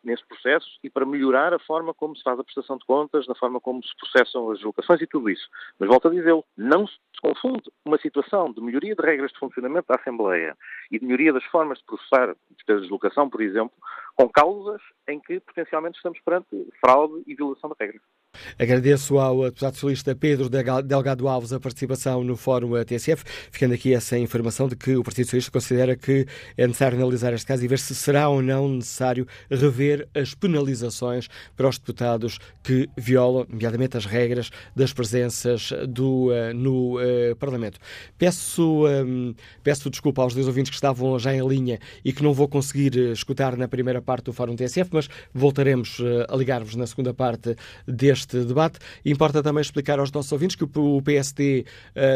nesse processo e para melhorar a forma como se faz a prestação de contas, na forma como se processam as deslocações e tudo isso. Mas volto a dizê-lo, não se confunde uma situação de melhoria de regras de funcionamento da Assembleia e de melhoria das formas de processar a deslocação, por exemplo, com causas em que potencialmente estamos perante fraude e violação de regras. Agradeço ao deputado socialista Pedro Delgado Alves a participação no Fórum TSF, ficando aqui essa informação de que o Partido Socialista considera que é necessário analisar este caso e ver se será ou não necessário rever as penalizações para os deputados que violam, nomeadamente, as regras das presenças do, uh, no uh, Parlamento. Peço, um, peço desculpa aos dois ouvintes que estavam já em linha e que não vou conseguir eh, escutar na primeira parte do Fórum TSF, mas voltaremos a ligar-vos na segunda parte deste este debate. Importa também explicar aos nossos ouvintes que o PSD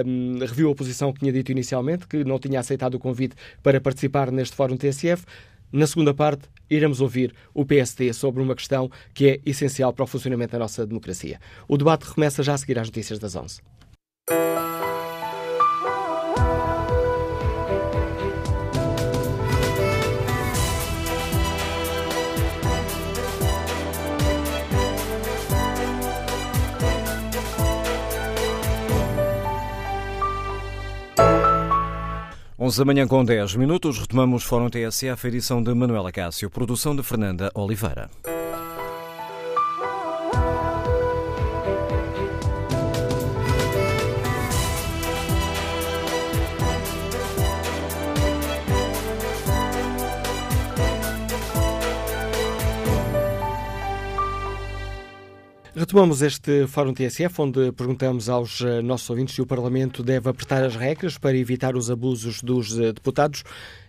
um, reviu a posição que tinha dito inicialmente, que não tinha aceitado o convite para participar neste Fórum TSF. Na segunda parte, iremos ouvir o PSD sobre uma questão que é essencial para o funcionamento da nossa democracia. O debate recomeça já a seguir às notícias das 11. 11 da manhã com 10 minutos, retomamos Fórum TSF, edição de Manuela Cássio, produção de Fernanda Oliveira. Retomamos este Fórum TSF, onde perguntamos aos eh, nossos ouvintes se o Parlamento deve apertar as regras para evitar os abusos dos eh, deputados.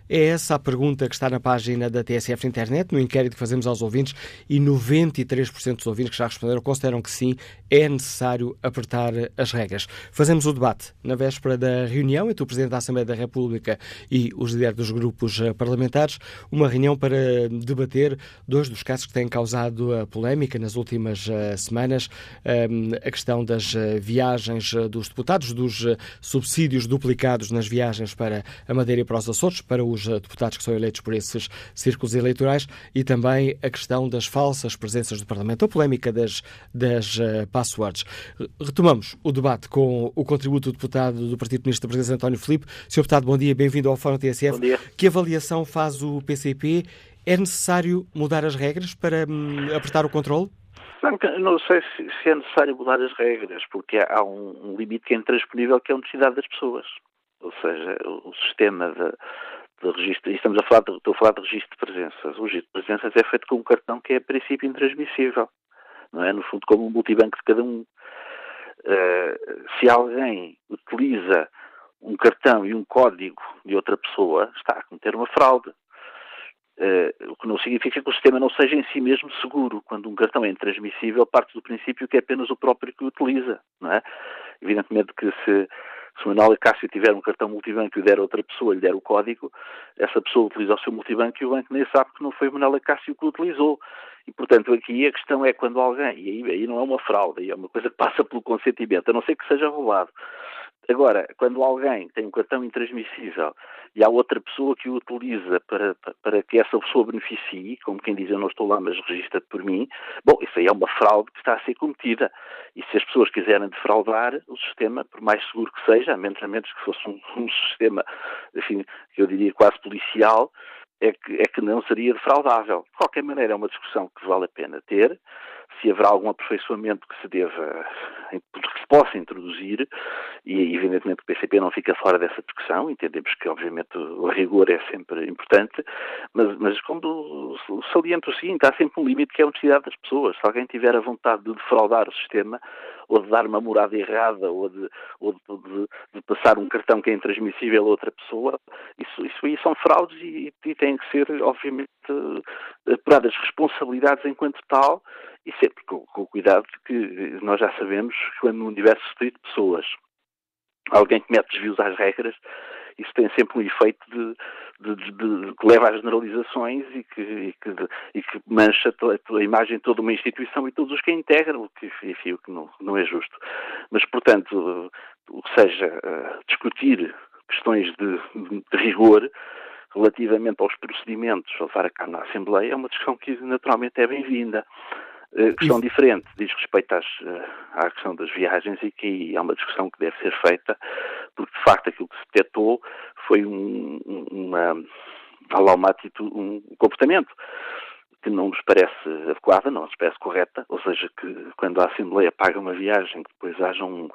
É essa a pergunta que está na página da TSF na internet, no inquérito que fazemos aos ouvintes, e 93% dos ouvintes que já responderam consideram que sim, é necessário apertar as regras. Fazemos o debate na véspera da reunião entre o Presidente da Assembleia da República e os líderes dos grupos eh, parlamentares, uma reunião para debater dois dos casos que têm causado a polémica nas últimas uh, semanas, um, a questão das viagens dos deputados, dos subsídios duplicados nas viagens para a Madeira e para os Açores, para o os deputados que são eleitos por esses círculos eleitorais e também a questão das falsas presenças do Parlamento, a polémica das, das uh, passwords. Retomamos o debate com o contributo do deputado do Partido Comunista da Presidência, António Filipe. Sr. Deputado, bom dia, bem-vindo ao Fórum TSF. Bom dia. Que avaliação faz o PCP? É necessário mudar as regras para hum, apertar o controle? Não sei se, é necessário mudar as regras, porque há um limite que é intransponível, que é a necessidade das pessoas. Ou seja, o sistema de, de registro, e estamos a falar de, estou a falar de registro de presenças. O registro de presenças é feito com um cartão que é a princípio intransmissível, não é? No fundo, como um multibanco de cada um. Uh, se alguém utiliza um cartão e um código de outra pessoa, está a cometer uma fraude. Uh, o que não significa que o sistema não seja em si mesmo seguro. Quando um cartão é intransmissível, parte do princípio que é apenas o próprio que o utiliza. Não é? Evidentemente que se se o Manuel Cássio tiver um cartão multibanco e der a outra pessoa, lhe der o código, essa pessoa utiliza o seu multibanco e o banco nem sabe que não foi o Manuel Cássio que o utilizou. E, portanto, aqui a questão é quando alguém, e aí, aí não é uma fraude, aí é uma coisa que passa pelo consentimento, a não ser que seja roubado. Agora, quando alguém tem um cartão intransmissível e há outra pessoa que o utiliza para, para que essa pessoa beneficie, como quem diz eu não estou lá, mas registra por mim, bom, isso aí é uma fraude que está a ser cometida. E se as pessoas quiserem defraudar o sistema, por mais seguro que seja, a menos, a menos que fosse um, um sistema, enfim, que eu diria quase policial, é que, é que não seria defraudável. De qualquer maneira, é uma discussão que vale a pena ter se haverá algum aperfeiçoamento que se deva, que se possa introduzir, e evidentemente o PCP não fica fora dessa discussão, entendemos que obviamente o rigor é sempre importante, mas, mas como saliento o seguinte, há sempre um limite que é a honestidade das pessoas. Se alguém tiver a vontade de defraudar o sistema, ou de dar uma morada errada, ou de, ou de, de, de passar um cartão que é intransmissível a outra pessoa, isso, isso aí são fraudes e, e têm que ser, obviamente, apuradas responsabilidades enquanto tal, e sempre com, com o cuidado que nós já sabemos que quando no universo de pessoas alguém comete desvios às regras, isso tem sempre um efeito de, de, de, de que leva às generalizações e que, e que, e que mancha a, a, imagem de toda uma instituição e todos os que a integram, o que, enfim, o que não, não é justo. Mas, portanto, o que seja uh, discutir questões de, rigor relativamente aos procedimentos a levar a cabo na Assembleia é uma discussão que naturalmente é bem-vinda. Uh, questão diferente diz respeito às, uh, à questão das viagens e que é uma discussão que deve ser feita, porque de facto aquilo que se detectou foi um, uma, uma, atitude, um comportamento que não nos parece adequada, não nos parece correta, ou seja, que quando a Assembleia paga uma viagem, que depois haja um,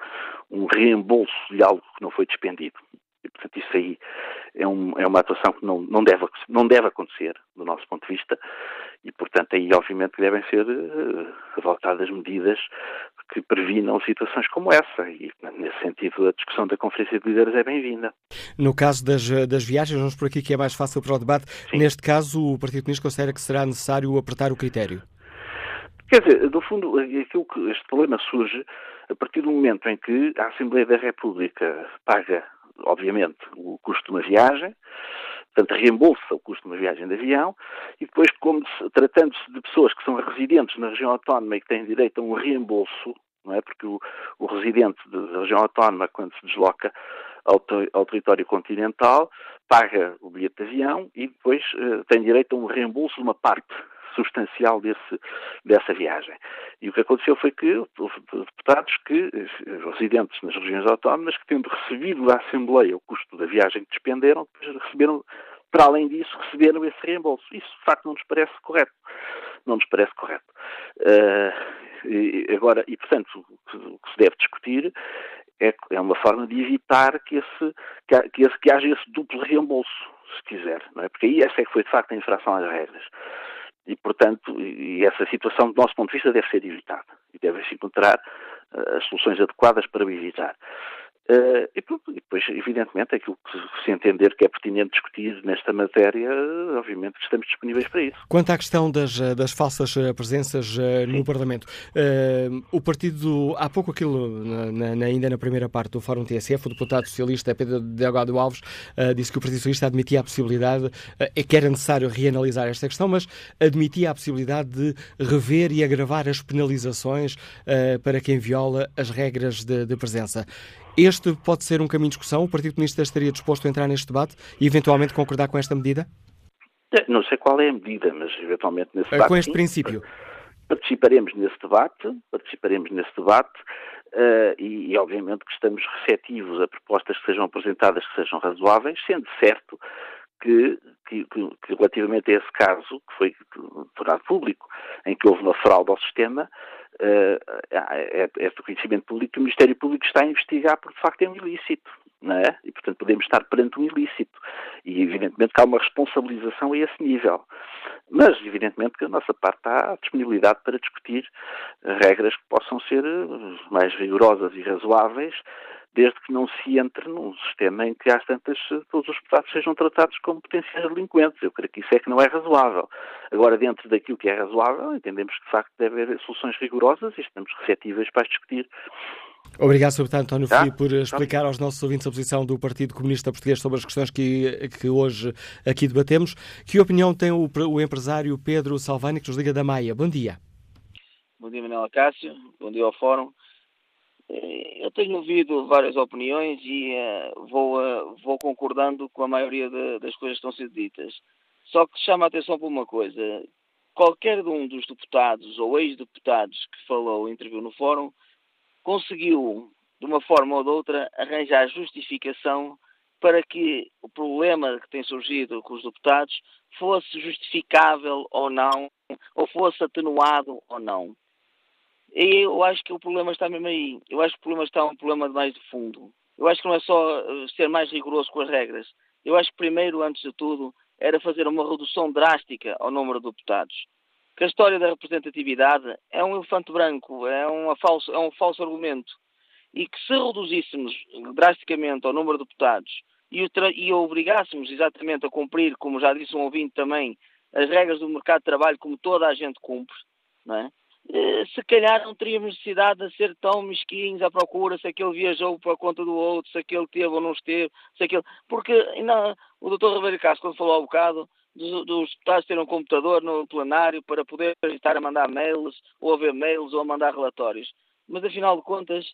um reembolso de algo que não foi despendido. E, portanto, isso aí é, um, é, uma atuação que não, não, deve, não deve acontecer, do nosso ponto de vista, e, portanto, aí, obviamente, devem ser uh, adotadas medidas que previnam situações como essa. E, nesse sentido, a discussão da Conferência de Líderes é bem-vinda. No caso das, das viagens, vamos por aqui que é mais fácil para o debate. Sim. Neste caso, o Partido Comunista considera que será necessário apertar o critério? Quer dizer, no fundo, aquilo que este problema surge a partir do momento em que a Assembleia da República paga obviamente, o custo de uma viagem, portanto, reembolsa o custo de uma viagem de avião, e depois, como tratando-se de pessoas que são residentes na região autónoma e que têm direito a um reembolso, não é? Porque o, o residente da região autónoma, quando se desloca ao, ao, território continental, paga o bilhete de avião e depois uh, tem direito a um reembolso de uma parte substancial desse, dessa viagem. E o que aconteceu foi que deputados que, residentes nas regiões autónomas, que tendo recebido da Assembleia o custo da viagem que despenderam, receberam, para além disso, receberam esse reembolso. Isso, de facto, não nos parece correto. Não nos parece correto. Uh, e, agora, e portanto, o que, se deve discutir é, é uma forma de evitar que, esse, que, esse, que haja esse duplo reembolso, se quiser, não é? Porque aí essa é que foi de facto a infração às regras. E, portanto, e essa situação, do nosso ponto de vista, deve ser evitada. E deve-se encontrar uh, as soluções adequadas para o evitar. Uh, e, e, depois, evidentemente, aquilo que se entender que é pertinente discutir nesta matéria, obviamente que estamos disponíveis para isso. Quanto à questão das, das falsas eh, presenças uh, no Parlamento, uh, o partido, há pouco aquilo, na, na, ainda na primeira parte do Fórum TSF, o deputado socialista Pedro Delgado Alves disse que o Partido Socialista admitia a possibilidade, é que era necessário reanalisar esta questão, mas admitia a possibilidade de rever e agravar as penalizações para quem viola as regras de, de presença. Este pode ser um caminho de discussão? O Partido Comunista estaria disposto a entrar neste debate e eventualmente concordar com esta medida? Não sei qual é a medida, mas eventualmente nesse debate. Com este princípio. Participaremos nesse debate, participaremos nesse debate uh, e, e, obviamente que estamos receptivos a propostas que sejam apresentadas que sejam razoáveis, sendo certo que, que, que, relativamente a esse caso, que foi tornado público, em que houve uma fraude ao sistema, é, é do conhecimento público que o Ministério Público está a investigar porque de facto é um ilícito. Não é? E, portanto, podemos estar perante um ilícito. E, evidentemente, que há uma responsabilização a esse nível. Mas, evidentemente, que a nossa parte há disponibilidade para discutir regras que possam ser mais rigorosas e razoáveis, desde que não se entre num sistema em que às tantas todos os deputados sejam tratados como potenciais delinquentes. Eu creio que isso é que não é razoável. Agora, dentro daquilo que é razoável, entendemos que de facto deve haver soluções rigorosas e estamos receptíveis para as discutir. Obrigado, Sr. Deputado António tá? por explicar aos nossos ouvintes a posição do Partido Comunista Português sobre as questões que, que hoje aqui debatemos. Que opinião tem o, o empresário Pedro Salvani, que nos liga da Maia? Bom dia. Bom dia, Manuela Cássio. Bom dia ao Fórum. Eh, eu tenho ouvido várias opiniões e uh, vou, uh, vou concordando com a maioria de, das coisas que estão sendo ditas. Só que chama a atenção para uma coisa. Qualquer um dos deputados ou ex-deputados que falou interviu no fórum conseguiu, de uma forma ou de outra, arranjar justificação para que o problema que tem surgido com os deputados fosse justificável ou não, ou fosse atenuado ou não. E eu acho que o problema está mesmo aí. Eu acho que o problema está um problema mais de fundo. Eu acho que não é só eh, ser mais rigoroso com as regras. Eu acho que primeiro, antes de tudo, era fazer uma redução drástica ao número de deputados. Que a história da representatividade é um elefante branco, é, falso, é um falso argumento. E que se reduzíssemos drasticamente ao número de deputados e, o e obrigássemos exatamente a cumprir, como já disse um ouvinte também, as regras do mercado de trabalho como toda a gente cumpre, não é? Eh, se calhar não teríamos necessidade de ser tão mesquinhos à procura se aquele viajou para a conta do outro, se aquele teve ou não esteve, se aquele... Porque não, o Dr. Ribeiro Castro, quando falou há um bocado, dos, dos deputados terem um computador no plenário para poder estar a mandar mails, ou a ver mails, ou a mandar relatórios. Mas, afinal de contas,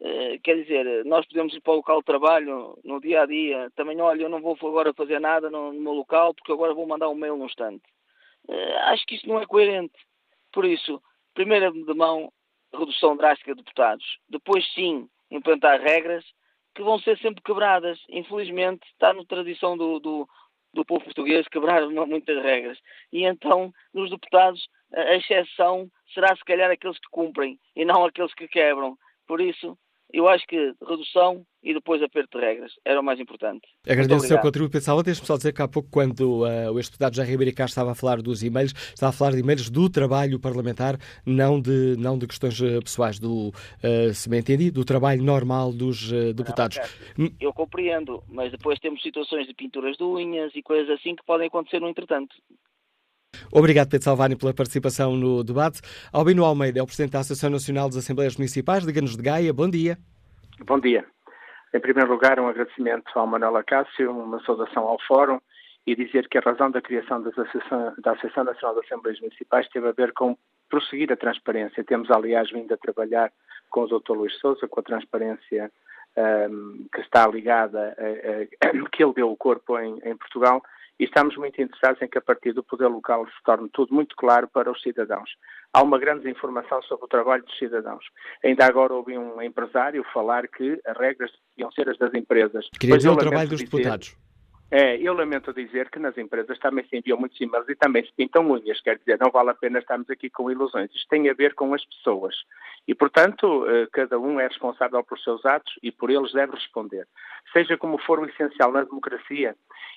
eh, quer dizer, nós podemos ir para o local de trabalho no dia a dia. Também, olha, eu não vou agora fazer nada no, no meu local porque agora vou mandar um mail no instante. Eh, acho que isso não é coerente. Por isso, primeira de mão, redução drástica de deputados. Depois, sim, implantar regras que vão ser sempre quebradas. Infelizmente, está na tradição do, do, do povo português quebrar muitas regras. E então, nos deputados, a exceção será se calhar aqueles que cumprem e não aqueles que quebram. Por isso, eu acho que redução e depois aperto de regras era o mais importante. Agradeço o seu contributo, Pensava. Deixe-me só dizer que há pouco, quando uh, o ex-deputado Jair Ribeiro Castro estava a falar dos e-mails, estava a falar de e-mails do trabalho parlamentar, não de, não de questões eh, pessoais, do, uh, se me entendi, do trabalho normal dos uh, deputados. Não, eu compreendo, mas depois temos situações de pinturas de unhas e coisas assim que podem acontecer no entretanto. Obrigado, Pedro Salvani, pela participação no debate. Albino Almeida é o Presidente da Associação Nacional das Assembleias Municipais de Ganos de Gaia. Bom dia. Bom dia. Em primeiro lugar, um agradecimento ao Manuel Acácio, uma saudação ao Fórum e dizer que a razão da criação Associação, da Associação Nacional das Assembleias Municipais teve a ver com prosseguir a transparência. Temos, aliás, vindo a trabalhar com o Dr. Luís Souza, com a transparência um, que está ligada, a, a, que ele deu o corpo em, em Portugal e estamos muito interessados em que, a partir do poder local, se torne tudo muito claro para os cidadãos. Há uma grande informação sobre o trabalho dos cidadãos. Ainda agora ouvi um empresário falar que as regras deviam ser as das empresas. Queria dizer o trabalho dos dizer, deputados. É, eu lamento dizer que nas empresas também se enviam muitos e-mails e também se pintam unhas, quer dizer, não vale a pena estarmos aqui com ilusões. Isto tem a ver com as pessoas. E, portanto, eh, cada um é responsável por seus atos e por eles deve responder. Seja como for o essencial na democracia,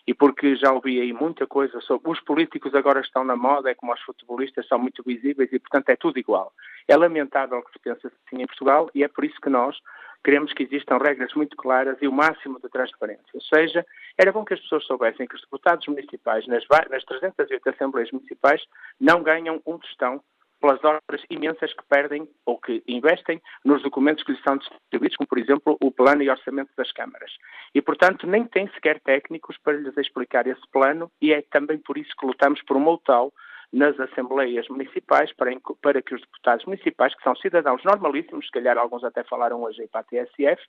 e porque já ouvi aí muita coisa sobre os políticos agora estão na moda, é como os futebolistas são muito visíveis e, portanto, é tudo igual. É lamentável que se pense assim em Portugal e é por isso que nós queremos que existam regras muito claras e o máximo de transparência. Ou seja, era bom que as pessoas soubessem que os deputados municipais, nas, nas 308 Assembleias Municipais, não ganham um tostão pelas horas imensas que perdem ou que investem nos documentos que lhes são distribuídos, como por exemplo o plano e orçamento das câmaras. E, portanto, nem têm sequer técnicos para lhes explicar esse plano e é também por isso que lutamos por um tal nas assembleias municipais para, para que os deputados municipais, que são cidadãos normalíssimos, se calhar alguns até falaram hoje aí para a TSF,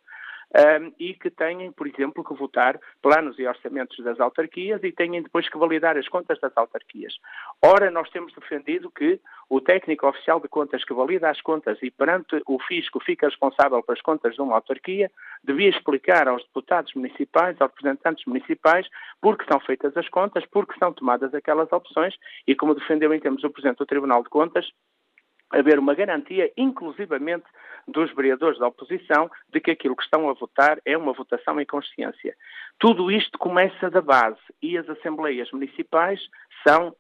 um, e que têm, por exemplo, que votar planos e orçamentos das autarquias e têm depois que validar as contas das autarquias. Ora, nós temos defendido que o técnico oficial de contas que valida as contas e perante o fisco fica responsável pelas contas de uma autarquia, devia explicar aos deputados municipais, aos representantes municipais, por que são feitas as contas, por que são tomadas aquelas opções e, como defendeu em termos o Presidente do Tribunal de Contas, haver uma garantia, inclusivamente dos vereadores da oposição, de que aquilo que estão a votar é uma votação em consciência. Tudo isto começa da base e as assembleias municipais são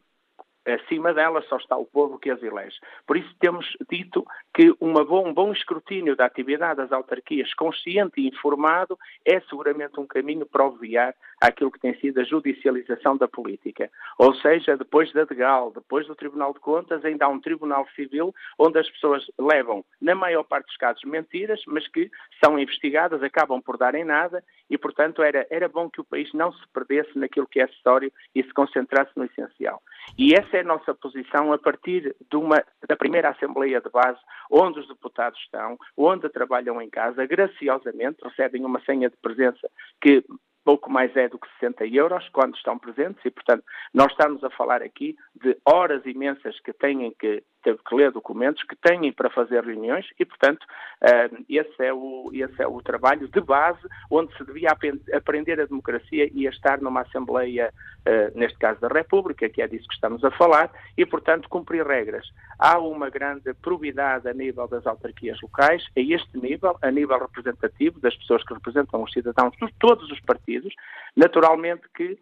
acima delas só está o povo que as elege. Por isso temos dito que bom, um bom escrutínio da atividade das autarquias, consciente e informado, é seguramente um caminho para obviar àquilo que tem sido a judicialização da política. Ou seja, depois da Degal, depois do Tribunal de Contas, ainda há um Tribunal Civil onde as pessoas levam, na maior parte dos casos, mentiras, mas que são investigadas, acabam por dar em nada e, portanto, era, era bom que o país não se perdesse naquilo que é acessório e se concentrasse no essencial. E essa é a nossa posição a partir uma, da primeira Assembleia de Base, onde os deputados estão, onde trabalham em casa, graciosamente, recebem uma senha de presença que pouco mais é do que 60 euros quando estão presentes e, portanto, nós estamos a falar aqui de horas imensas que têm que teve que ler documentos que têm para fazer reuniões e, portanto, eh, esse é o, esse é o trabalho de base onde se devia aprender a democracia e a estar numa Assembleia, eh, neste caso da República, que é disso que estamos a falar, e, portanto, cumprir regras. Há uma grande probidade a nível das autarquias locais, a este nível, a nível representativo, das pessoas que representam os cidadãos de todos os partidos, naturalmente que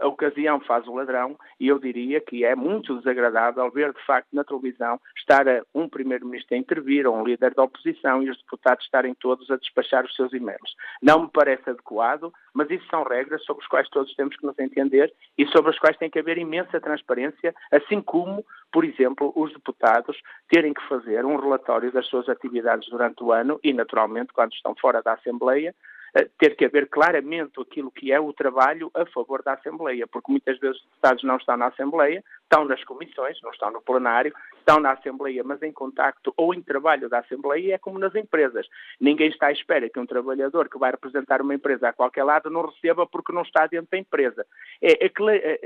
a ocasião faz o ladrão e eu diria que é muito desagradável ver de facto na televisão estar um primeiro-ministro a intervir ou um líder da oposição e os deputados estarem todos a despachar os seus e-mails. Não me parece adequado, mas isso são regras sobre as quais todos temos que nos entender e sobre as quais tem que haver imensa transparência, assim como, por exemplo, os deputados terem que fazer um relatório das suas atividades durante o ano e, naturalmente, quando estão fora da Assembleia, ter que haver claramente aquilo que é o trabalho a favor da Assembleia, porque muitas vezes os deputados não estão na Assembleia, estão nas comissões, não estão no plenário, estão na Assembleia, mas em contacto ou em trabalho da Assembleia, é como nas empresas. Ninguém está à espera que um trabalhador que vai representar uma empresa a qualquer lado não receba porque não está dentro da empresa. É, é,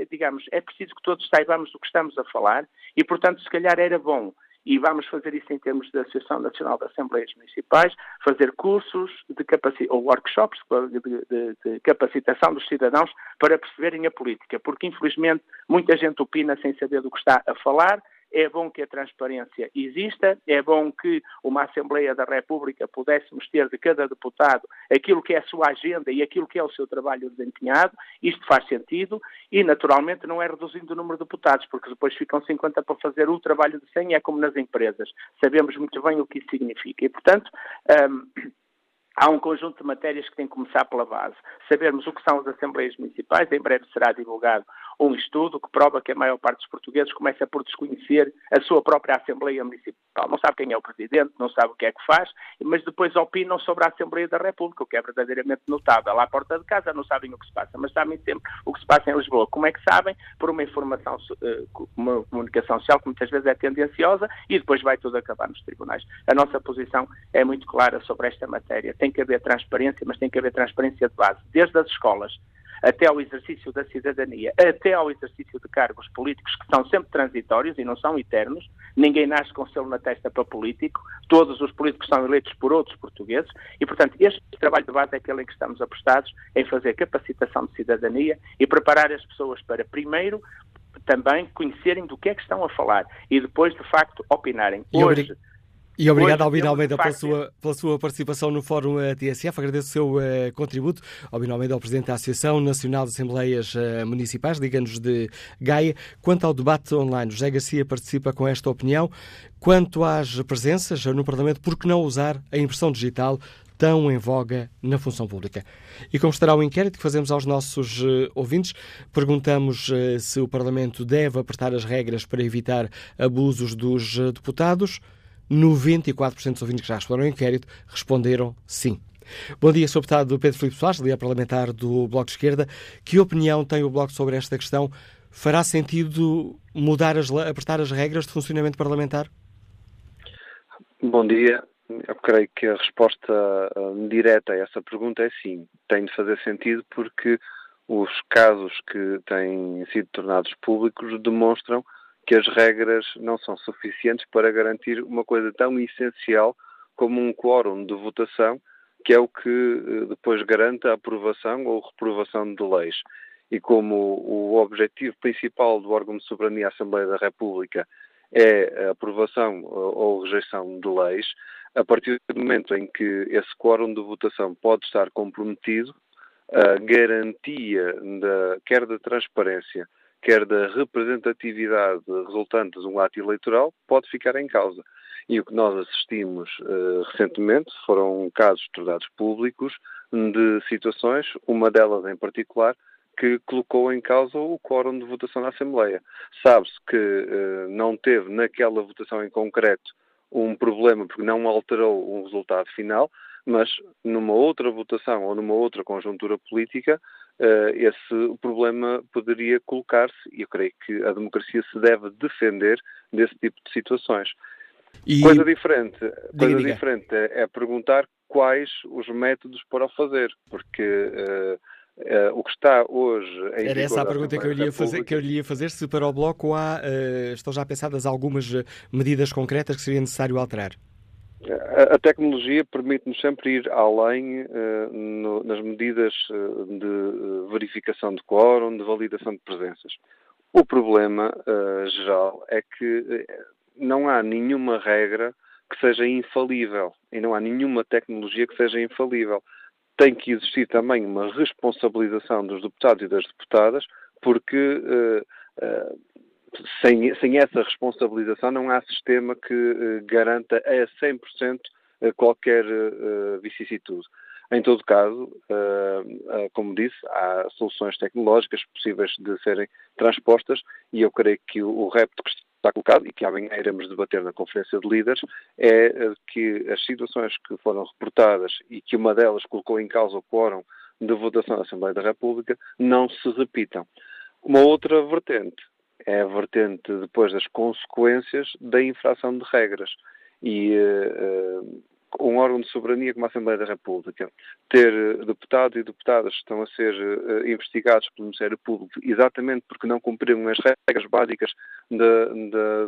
é digamos, é preciso que todos saibamos do que estamos a falar e, portanto, se calhar era bom e vamos fazer isso em termos da Associação Nacional de Assembleias Municipais, fazer cursos de ou workshops de, de, de, capacitação dos cidadãos para perceberem a política, porque infelizmente muita gente opina sem saber do que está a falar é bom que a transparência exista, é bom que uma Assembleia da República pudéssemos ter de cada deputado aquilo que é a sua agenda e aquilo que é o seu trabalho desempenhado, isto faz sentido e, naturalmente, não é reduzindo o número de deputados, porque depois ficam 50 para fazer o trabalho de 100, é como nas empresas. Sabemos muito bem o que isso significa e, portanto, um, Há um conjunto de matérias que tem que começar pela base. Sabermos o que são as Assembleias Municipais, em breve será divulgado um estudo que prova que a maior parte dos portugueses começa por desconhecer a sua própria Assembleia Municipal. Não sabe quem é o Presidente, não sabe o que é que faz, mas depois opinam sobre a Assembleia da República, o que é verdadeiramente notável. À porta de casa não sabem o que se passa, mas sabem sempre o que se passa em Lisboa. Como é que sabem? Por uma informação, eh, uma comunicação social que muitas vezes é tendenciosa e depois vai tudo acabar nos tribunais. A nossa posição é muito clara sobre esta matéria. Tem que haver transparência, mas tem que haver transparência de base, desde as escolas até ao exercício da cidadania, até ao exercício de cargos políticos que são sempre transitórios e não são eternos. Ninguém nasce com selo na testa para político. Todos os políticos são eleitos por outros portugueses e, portanto, este trabalho de base é aquele em que estamos apostados em fazer capacitação de cidadania e preparar as pessoas para, primeiro, também conhecerem do que é que estão a falar e depois, de facto, opinarem. Hoje, e obrigado, Albino Almeida, pela sua, pela sua participação no Fórum uh, TSF. Agradeço o seu uh, contributo. Albino Almeida, o Presidente da Associação Nacional de Assembleias uh, Municipais, liga-nos de Gaia. Quanto ao debate online, José Garcia participa com esta opinião. Quanto às presenças no Parlamento, por que não usar a impressão digital tão em voga na função pública. E como estará o inquérito que fazemos aos nossos uh, ouvintes, perguntamos uh, se o Parlamento deve apertar as regras para evitar abusos dos uh, deputados. 94% dos ouvintes que já responderam ao inquérito responderam sim. Bom dia, Sr. Deputado Pedro Filipe Soares, líder parlamentar do Bloco de Esquerda. Que opinião tem o Bloco sobre esta questão? Fará sentido mudar, as, apertar as regras de funcionamento parlamentar? Bom dia. Eu creio que a resposta uh, direta a essa pergunta é sim. Tem de fazer sentido porque os casos que têm sido tornados públicos demonstram que as regras não são suficientes para garantir uma coisa tão essencial como um quórum de votação, que é o que eh, depois garante a aprovação ou reprovação de leis. E como o objetivo principal do órgão de soberania Assembleia da República é a aprovação eh, ou rejeição de leis, a partir do momento em que esse quórum de votação pode estar comprometido, a garantia da, quer da transparência, quer da representatividade resultante de um ato eleitoral, pode ficar em causa. E o que nós assistimos uh, recentemente foram casos tornados públicos de situações, uma delas em particular, que colocou em causa o quórum de votação na Assembleia. Sabe-se que uh, não teve naquela votação em concreto um problema porque não alterou um resultado final, mas numa outra votação ou numa outra conjuntura política, esse problema poderia colocar-se e eu creio que a democracia se deve defender desse tipo de situações. E... Coisa diferente, coisa diga, diferente é, é, perguntar quais os métodos para o fazer, porque uh, Uh, o que está hoje em Era essa a pergunta que eu, lhe ia fazer, que eu lhe ia fazer, se para o Bloco há, uh, estão já pensadas algumas medidas concretas que seria necessário alterar? A, tecnologia permite-nos sempre ir além uh, no, nas medidas de verificação de quórum, de validação de presenças. O problema geral é que não há nenhuma regra que seja infalível e não há nenhuma tecnologia que seja infalível. Tem que existir também uma responsabilização dos deputados e das deputadas, porque uh, uh, sem, sem, essa responsabilização não há sistema que uh, garanta a 100% qualquer vicissitude. Em todo caso, como disse, há soluções tecnológicas possíveis de serem transpostas e eu creio que o repto que está colocado e que amanhã iremos debater na Conferência de Líderes é eh, que as situações que foram reportadas e que uma delas colocou em causa o quórum de votação da Assembleia da República não se repitam. Uma outra vertente é a vertente depois das consequências da infração de regras. E uh, um órgão de soberania como a Assembleia da República, ter eh, deputados e deputadas que estão a ser uh, investigados pelo Ministério Público exatamente porque não cumpriram as regras básicas da,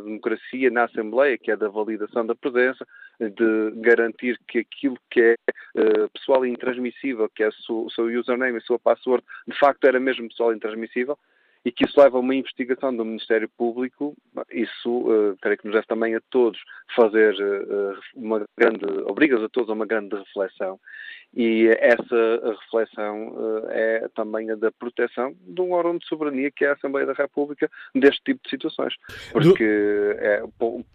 democracia na Assembleia, que é da validação da presença, de garantir que aquilo que é uh, pessoal intransmissível, que é o seu username e sua password, de facto era mesmo pessoal intransmissível, e que isso leva a uma investigação do Ministério Público, isso uh, creio que nos deve também a todos fazer uh, uma grande, obriga a todos a uma grande reflexão e essa reflexão uh, é também a da proteção de um órgão de soberania que é a Assembleia da República deste tipo de situações, porque do... é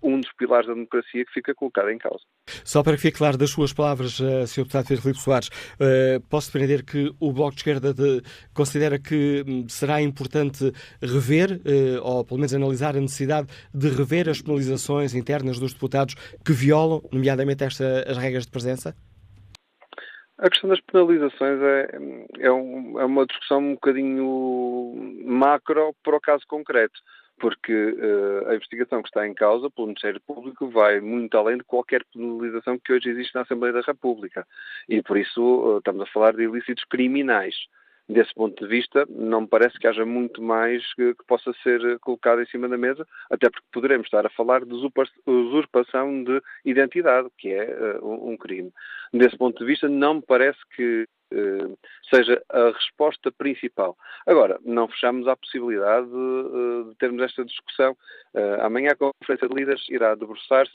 um dos pilares da democracia que fica colocado em causa. Só para que fique claro das suas palavras, uh, Sr. Deputado Pedro Filipe Soares, posso defender que o Bloco de Esquerda de, considera que hum, será importante rever, uh, ou pelo menos analisar a necessidade de rever as penalizações internas dos deputados que violam, nomeadamente esta, as regras de presença? A questão das penalizações é, é, um, é, uma discussão um bocadinho macro para o caso concreto, porque uh, a investigação que está em causa pelo Ministério Público vai muito além de qualquer penalização que hoje existe na Assembleia da República. E por isso uh, estamos a falar de ilícitos criminais desse ponto de vista, não me parece que haja muito mais que, que, possa ser colocado em cima da mesa, até porque poderemos estar a falar de usurpação de identidade, que é uh, um crime. Desse ponto de vista, não me parece que uh, seja a resposta principal. Agora, não fechamos a possibilidade de, uh, de termos esta discussão. amanhã a Conferência de Líderes irá debruçar-se,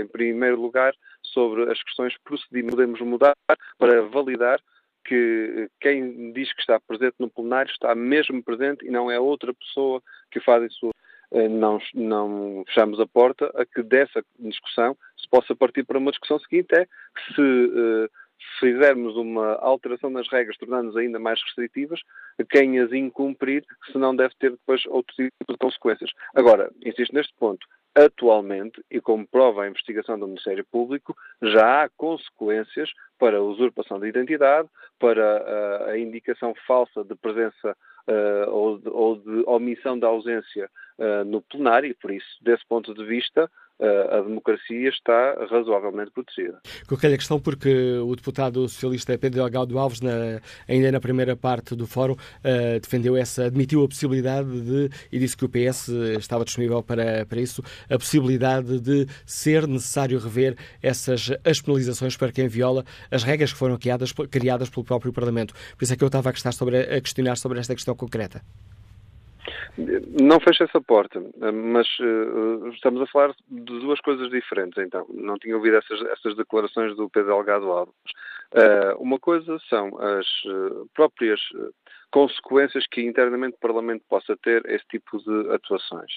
em primeiro lugar, sobre as questões procedimentais. Podemos mudar para validar que quem diz que está presente no plenário está mesmo presente e não é outra pessoa que o faz isso. Eh, não, não fechamos a porta a que dessa discussão se possa partir para uma discussão seguinte, é se uh, fizermos uma alteração nas regras, tornando-nos ainda mais restritivas, quem as incumprir, se não deve ter depois outro tipo de consequências. Agora, insisto neste ponto, atualmente, e como prova a investigação do Ministério Público, já há consequências para a usurpação de identidade, para a, a indicação falsa de presença uh, ou, de, omissão da ausência uh, no plenário, e por isso, desse ponto de vista, a democracia está razoavelmente protegida. Coloquei a questão porque o deputado socialista Pedro Delgado Alves, na, ainda na primeira parte do fórum, uh, defendeu essa, admitiu a possibilidade de, e disse que o PS estava disponível para, para isso, a possibilidade de ser necessário rever essas as penalizações para quem viola as regras que foram criadas, criadas pelo próprio Parlamento. Por isso é que eu estava a, sobre, a questionar sobre esta questão concreta. Não fecha essa porta, mas uh, estamos a falar de duas coisas diferentes, então. Não tinha ouvido essas, essas declarações do Pedro Delgado Alves. Uh, uma coisa são as uh, próprias consequências que internamente o Parlamento possa ter esse tipo de atuações.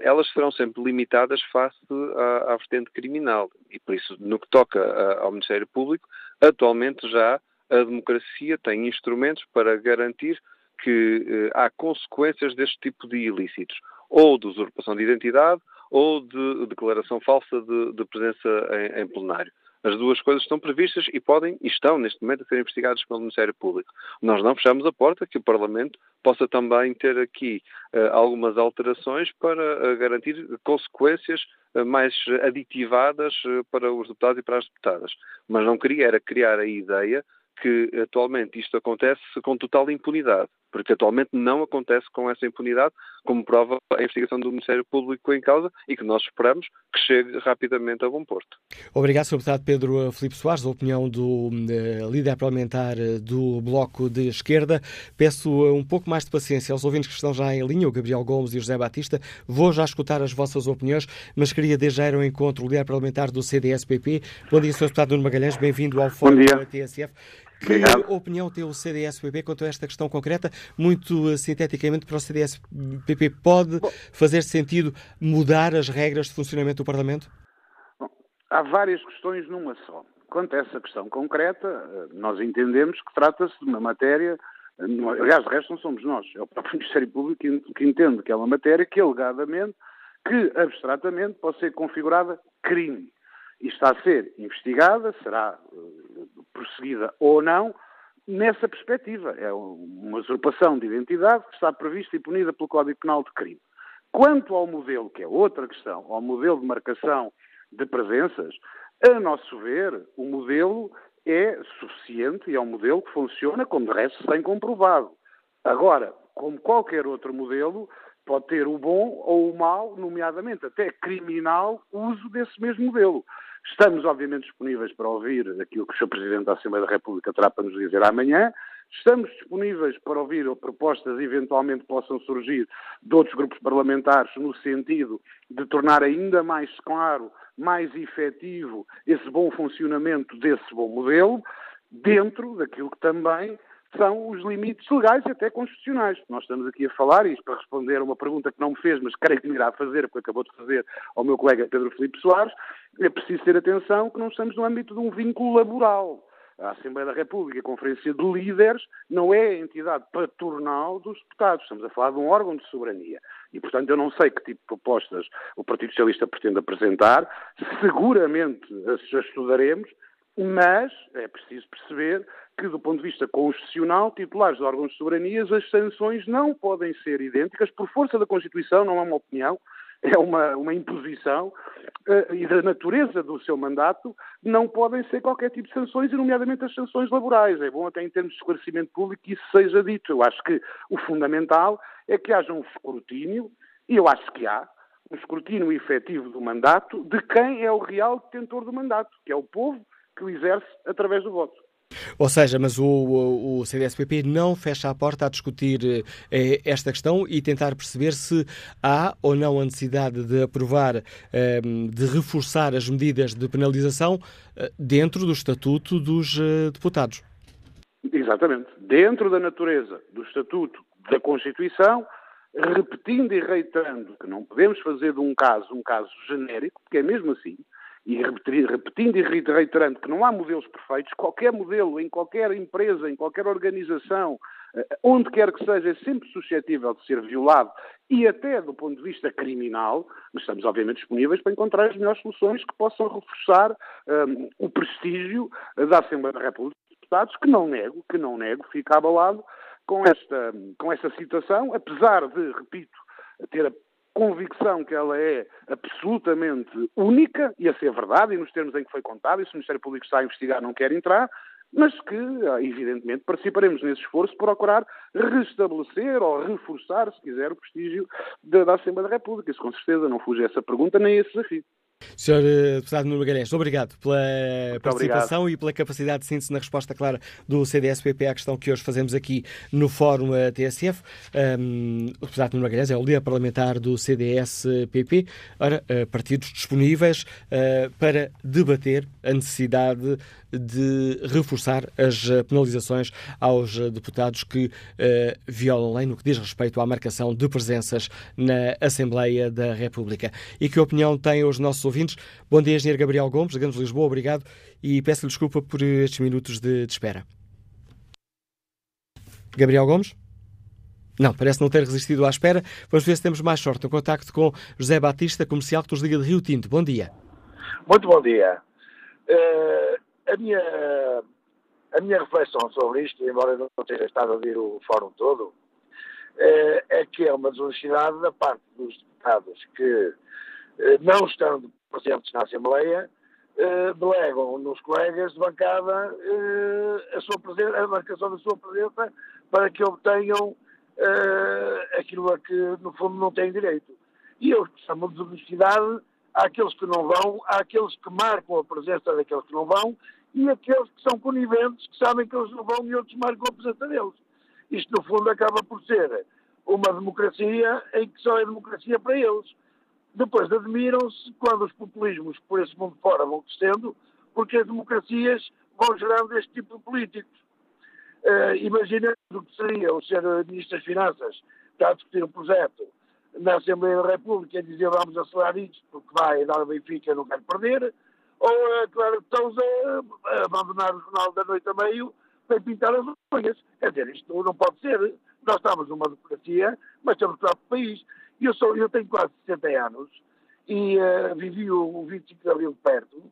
elas serão sempre limitadas face à, à vertente criminal. E por isso, no que toca ao Ministério Público, atualmente já a democracia tem instrumentos para garantir que eh, há consequências deste tipo de ilícitos, ou de usurpação de identidade, ou de declaração falsa de, de presença em, em plenário. As duas coisas estão previstas e podem e estão neste momento a ser investigadas pelo Ministério Público. Nós não fechamos a porta que o Parlamento possa também ter aqui uh, algumas alterações para uh, garantir consequências uh, mais aditivadas para os deputados e para as deputadas. Mas não queria era criar a ideia que atualmente isto acontece com total impunidade, porque atualmente não acontece com essa impunidade, como prova a investigação do Ministério Público em causa e que nós esperamos que chegue rapidamente a bom porto. Obrigado, Sr. Deputado Pedro Filipe Soares, a opinião do uh, líder parlamentar eh, do Bloco de Esquerda. Peço um pouco mais de paciência aos ouvintes que estão já em linha, o Gabriel Gomes e o José Batista. Vou já escutar as vossas opiniões, mas queria desde já ir ao encontro o líder parlamentar do CDS-PP. Bom dia, Sr. Deputado Nuno Magalhães, bem-vindo ao Fórum da TSF. Que Obrigado. opinião tem o CDS-PP quanto a esta questão concreta? Muito uh, sinteticamente, para o CDS-PP, pode Bom, fazer sentido mudar as regras de funcionamento do Parlamento? Há várias questões numa só. Quanto a essa questão concreta, uh, nós entendemos que trata-se de uma matéria uh, Aliás, o resto não somos nós, é o próprio Ministério Público que entende que é uma matéria que, alegadamente, que abstratamente pode ser configurada crime e está a ser investigada, será uh, prosseguida ou não, nessa perspectiva. É uma usurpação de identidade que está prevista e punida pelo Código Penal de Crime. Quanto ao modelo, que é outra questão, ao modelo de marcação de presenças, a nosso ver, o modelo é suficiente e é um modelo que funciona, como de resto se tem comprovado. Agora, como qualquer outro modelo, pode ter o bom ou o mau, nomeadamente até criminal, uso desse mesmo modelo. Estamos, obviamente, disponíveis para ouvir aquilo que o Sr. Presidente da Assembleia da República terá para nos dizer amanhã. Estamos disponíveis para ouvir propostas eventualmente possam surgir de outros grupos parlamentares no sentido de tornar ainda mais claro, mais efetivo esse bom funcionamento desse bom modelo, dentro daquilo que também são os limites legais e até constitucionais. Nós estamos aqui a falar, e isto para responder a uma pergunta que não me fez, mas creio que me irá fazer, porque acabou de fazer ao meu colega Pedro Filipe Soares, é preciso ter atenção que não estamos no âmbito de um vínculo laboral. A Assembleia da República, a Conferência de Líderes, não é a entidade patronal dos deputados. Estamos a falar de um órgão de soberania. E, portanto, eu não sei que tipo de propostas o Partido Socialista pretende apresentar. Seguramente as estudaremos, mas é preciso perceber que, do ponto de vista constitucional, titulares de órgãos de soberanias, as sanções não podem ser idênticas, por força da Constituição, não é uma opinião, é uma, uma imposição, uh, e da natureza do seu mandato, não podem ser qualquer tipo de sanções, e nomeadamente as sanções laborais. É bom até em termos de esclarecimento público que isso seja dito. Eu acho que o fundamental é que haja um escrutínio, e eu acho que há, um escrutínio efetivo do mandato de quem é o real detentor do mandato, que é o povo que o exerce através do voto. Ou seja, mas o, o, o CDS-PP não fecha a porta a discutir eh, esta questão e tentar perceber se há ou não a necessidade de aprovar, eh, de reforçar as medidas de penalização eh, dentro do Estatuto dos eh, Deputados. Exatamente. Dentro da natureza do Estatuto da Constituição, repetindo e reiterando que não podemos fazer de um caso um caso genérico, porque é mesmo assim, e repetindo e reiterando que não há modelos perfeitos, qualquer modelo, em qualquer empresa, em qualquer organização, eh, onde quer que seja, é sempre suscetível de ser violado e até do ponto de vista criminal, mas estamos obviamente disponíveis para encontrar as melhores soluções que possam reforçar um, ehm, o prestígio da Assembleia da República dos Deputados, que não nego, que não nego, fica abalado com esta, com esta situação, apesar de, repito, ter convicção que ela é absolutamente única, e a ser verdade, e nos termos em que foi contado, e se o Ministério Público está a investigar não quer entrar, mas que, evidentemente, participaremos nesse esforço para procurar restabelecer ou reforçar, se quiser, o prestígio da, da Assembleia da República. Isso, com certeza, não fuge a essa pergunta nem a esse desafio. Sr. Eh, deputado Nuno Magalhães, obrigado pela Muito participação obrigado. e pela capacidade de síntese na resposta clara do CDSPP à questão que hoje fazemos aqui no Fórum eh, TSF. Um, o deputado Nuno Magalhães é o líder parlamentar do CDSPP. Ora, uh, partidos disponíveis uh, para debater a necessidade de reforçar as penalizações aos deputados que uh, violam a lei no que diz respeito à marcação de presenças na Assembleia da República. E que opinião têm os nossos ouvintes? Bom dia, Engenheiro Gabriel Gomes, da Gamos Lisboa, obrigado e peço-lhe desculpa por estes minutos de, de espera. Gabriel Gomes? Não, parece não ter resistido à espera. Vamos ver se temos mais sorte no contacto com José Batista, comercial que nos liga de Rio Tinto. Bom dia. Muito bom dia. Uh, a minha, a minha reflexão sobre isto, embora eu não tenha estado a ouvir o fórum todo, é, é que é uma desonestidade da parte dos deputados que eh, não estão presentes na Assembleia, eh, delegam nos colegas de bancada a, sua presença, a marcação da sua presença para que obtenham aquilo a que, no fundo, não têm direito. E eu chamo de desonestidade àqueles que não vão, àqueles que marcam a presença daqueles que não vão e aqueles que são coniventes, que sabem que eles não vão e outros marcam a presença deles. Isto, no fundo, acaba por ser uma democracia em que só é democracia para eles. Depois admiram-se quando os populismos por esse mundo fora vão crescendo, porque as democracias vão gerando este tipo de políticos. Uh, Imagina o que seria o ser Ministro das Finanças está a discutir um projeto na Assembleia da República e dizer vamos acelerar isto porque vai dar o Benfica, não quero perder, ou a Clara de Souza a abandonar o Jornal da Noite a meio para pintar as unhas. Quer dizer, isto não pode ser. Nós estamos numa democracia, mas estamos no próprio país. Eu, sou, eu tenho quase 60 anos e uh, vivi o, o 25 de Abril perto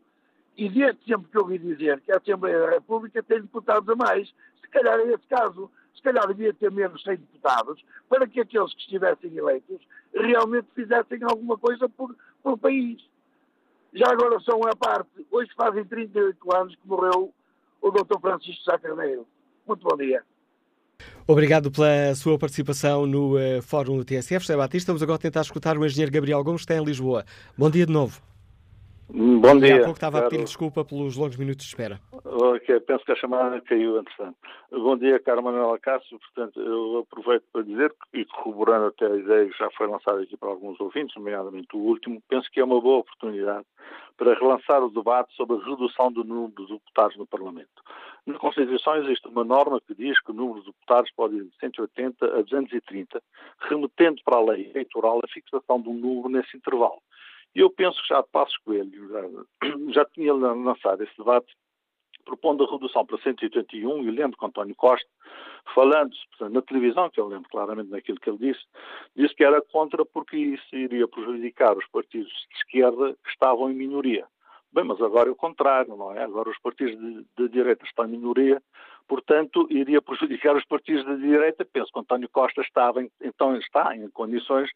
e desde sempre que ouvi dizer que a Assembleia da República tem deputados a mais, se calhar é esse caso, se calhar devia ter menos 100 deputados para que aqueles que estivessem eleitos realmente fizessem alguma coisa por, por país. Já agora são à parte, hoje fazem 38 anos que morreu o Dr. Francisco Sá Carneiro. Muito bom dia. Obrigado pela sua participação no uh, Fórum do TSF. José Batista, vamos agora tentar escutar o engenheiro Gabriel Gomes, que está em Lisboa. Bom dia de novo. Bom dia. Há pouco estava caro... a pedir desculpa pelos longos minutos de espera. Okay, penso que a chamada caiu, entretanto. Bom dia, caro Manuel Cássio. Portanto, eu aproveito para dizer, e corroborando até a ideia que já foi lançada aqui para alguns ouvintes, nomeadamente o último, penso que é uma boa oportunidade para relançar o debate sobre a redução do número de deputados no Parlamento. Na Constituição existe uma norma que diz que o número de deputados pode ir de 180 a 230, remetendo para a lei eleitoral a fixação de um número nesse intervalo. E eu penso que já Passos Coelho já, já tinha lançado esse debate propondo a redução para 181, e lembro que António Costa, falando na televisão, que eu lembro claramente daquilo que ele disse, disse que era contra porque isso iria prejudicar os partidos de esquerda que estavam em minoria. Bem, mas agora é o contrário, não é? Agora os partidos de, de direita estão em minoria, portanto, iria prejudicar os partidos de direita. Penso que António Costa estava, então está em condições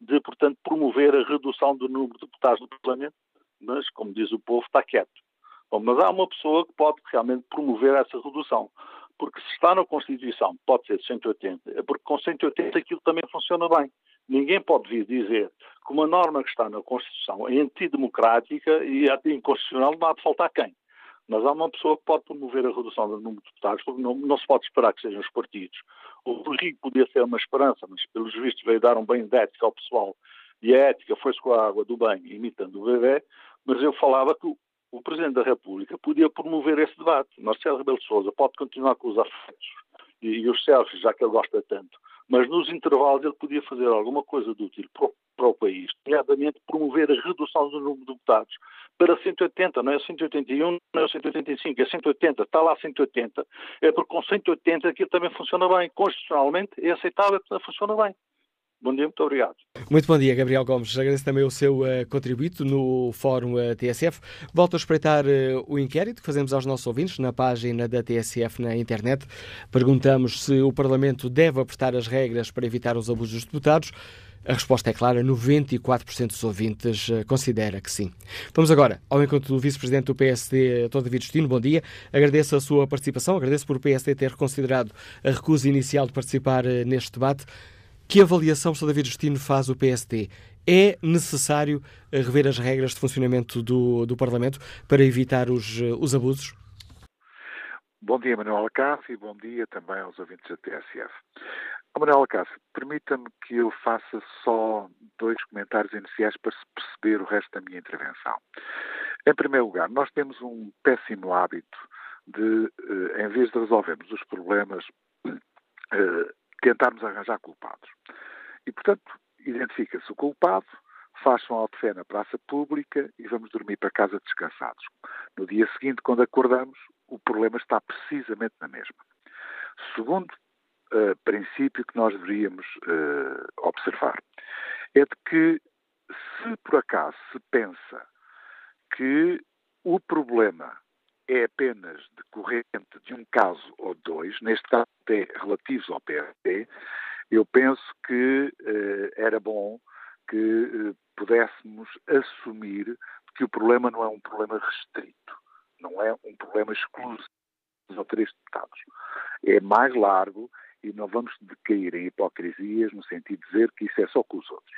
de, portanto, promover a redução do número de deputados do Parlamento, mas, como diz o povo, está quieto. Bom, mas há uma pessoa que pode realmente promover essa redução. Porque se está na Constituição, pode ser de 180, é porque com 180 aquilo também funciona bem. Ninguém pode vir dizer que uma norma que está na Constituição é antidemocrática e é inconstitucional, não há de faltar quem. Mas há uma pessoa que pode promover a redução do número de deputados, porque não, não se pode esperar que sejam os partidos. O Rico podia ser uma esperança, mas pelos vistos veio dar um bem de ética ao pessoal e a ética foi-se com a água do banho, imitando o bebê, mas eu falava que o Presidente da República podia promover esse debate. Marcelo Rebelo de Sousa pode continuar com os afetos e, e os selfies, já que ele gosta tanto, mas nos intervalos ele podia fazer alguma coisa de útil para o, para o país, nomeadamente promover a redução do número de deputados para 180, não é 181, não é 185, é 180, está lá 180, é porque com 180 aquilo também funciona bem, constitucionalmente é aceitável, funciona bem. Bom dia, muito obrigado. Muito bom dia, Gabriel Gomes. Agradeço também o seu uh, contributo no Fórum uh, TSF. Volto a espreitar uh, o inquérito que fazemos aos nossos ouvintes na página da TSF na internet. Perguntamos se o Parlamento deve apertar as regras para evitar os abusos dos deputados. A resposta é clara, 94% dos ouvintes considera que sim. Vamos agora ao encontro do Vice-Presidente do PSD, Dr. David Justino. Bom dia. Agradeço a sua participação, agradeço por o PSD ter reconsiderado a recusa inicial de participar neste debate. Que avaliação, Sr. David Justino, faz o PSD? É necessário rever as regras de funcionamento do, do Parlamento para evitar os, os abusos? Bom dia, Manuel Acácio, e bom dia também aos ouvintes da TSF. Manuel Acácio, permita-me que eu faça só dois comentários iniciais para se perceber o resto da minha intervenção. Em primeiro lugar, nós temos um péssimo hábito de, eh, em vez de resolvermos os problemas, eh, tentarmos arranjar culpados. E, portanto, identifica-se o culpado, faz-se um auto-fé na praça pública e vamos dormir para casa descansados. No dia seguinte, quando acordamos, o problema está precisamente na mesma. Segundo uh, princípio que nós deveríamos uh, observar é de que, se por acaso se pensa que o problema é apenas decorrente de um caso ou dois, neste caso até relativos ao PRD, eu penso que uh, era bom que uh, pudéssemos assumir que o problema não é um problema restrito não é um problema exclusivo dos três deputados. É mais largo e não vamos decair em hipocrisias no sentido de dizer que isso é só com os outros.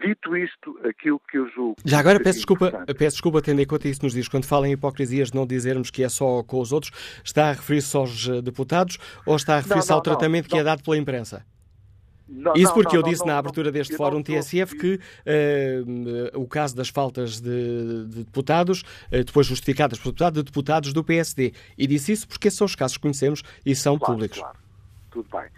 Dito isto, aquilo que eu julgo. Já agora peço desculpa, peço desculpa tendo em conta isso nos diz. Quando fala em hipocrisias, não dizermos que é só com os outros, está a referir-se aos eh, deputados ou está a referir-se ao tratamento não, que é dado pela imprensa? Não, Isso porque não, não, eu disse na abertura deste fórum TSF que uh, o caso das faltas de, de deputados, uh, depois justificadas por deputado, de deputados do PSD. E disse isso porque esses são os casos que conhecemos e são claro, públicos. Claro, tudo bem.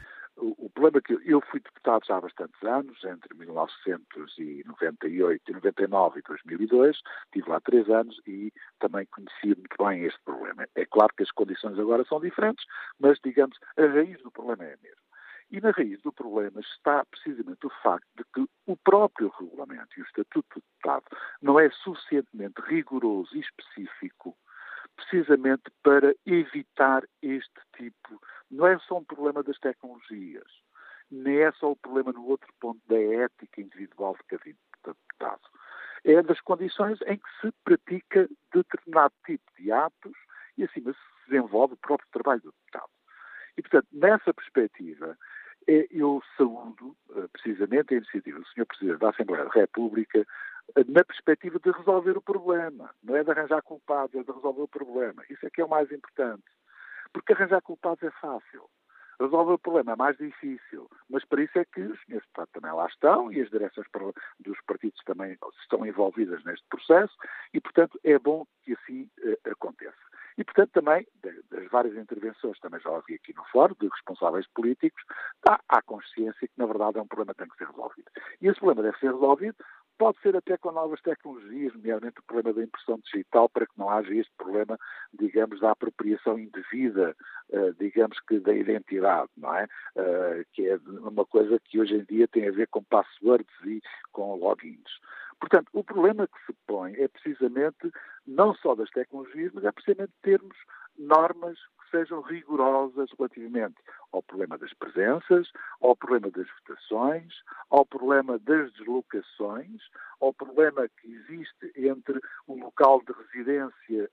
O, problema é que eu fui deputado já há bastantes anos, entre 1998 e 99 e 2002, tive lá três anos e também conhecia muito bem este problema. É claro que as condições agora são diferentes, mas, digamos, a raiz do problema é a mesma. E na raiz do problema está precisamente o facto de que o próprio regulamento e o Estatuto do Deputado não é suficientemente rigoroso e específico precisamente para evitar este tipo. Não é só um problema das tecnologias, nem é só o problema no outro ponto da ética individual de cada deputado. É das condições em que se pratica determinado tipo de atos e, acima, se desenvolve o próprio trabalho do deputado. E, portanto, nessa perspectiva, é, eu saúdo eh, precisamente a iniciativa do Sr. Presidente da Assembleia da República eh, na perspectiva de resolver o problema. Não é de arranjar culpados, é de resolver o problema. Isso é que é o mais importante. Porque arranjar culpados é fácil. Resolver o problema é mais difícil, mas para isso é que os senhores deputados também lá estão e as direções dos partidos também estão envolvidas neste processo e, portanto, é bom que assim uh, aconteça. E, portanto, também, das várias intervenções, também já ouvi aqui no fórum, de responsáveis políticos, há, há consciência que, na verdade, é um problema que tem que ser resolvido. E esse problema deve ser resolvido, pode ser até com novas tecnologias, nomeadamente o problema da impressão digital, para que não haja este problema, digamos, da apropriação indevida, uh, digamos que da identidade, não é? Uh, que é uma coisa que hoje em dia tem a ver com passwords e com logins. Portanto, o problema que se põe é precisamente não só das tecnologias, mas é precisamente termos normas sejam rigorosas relativamente ao problema das presenças, ao problema das votações, ao problema das deslocações, ao problema que existe entre um local de residência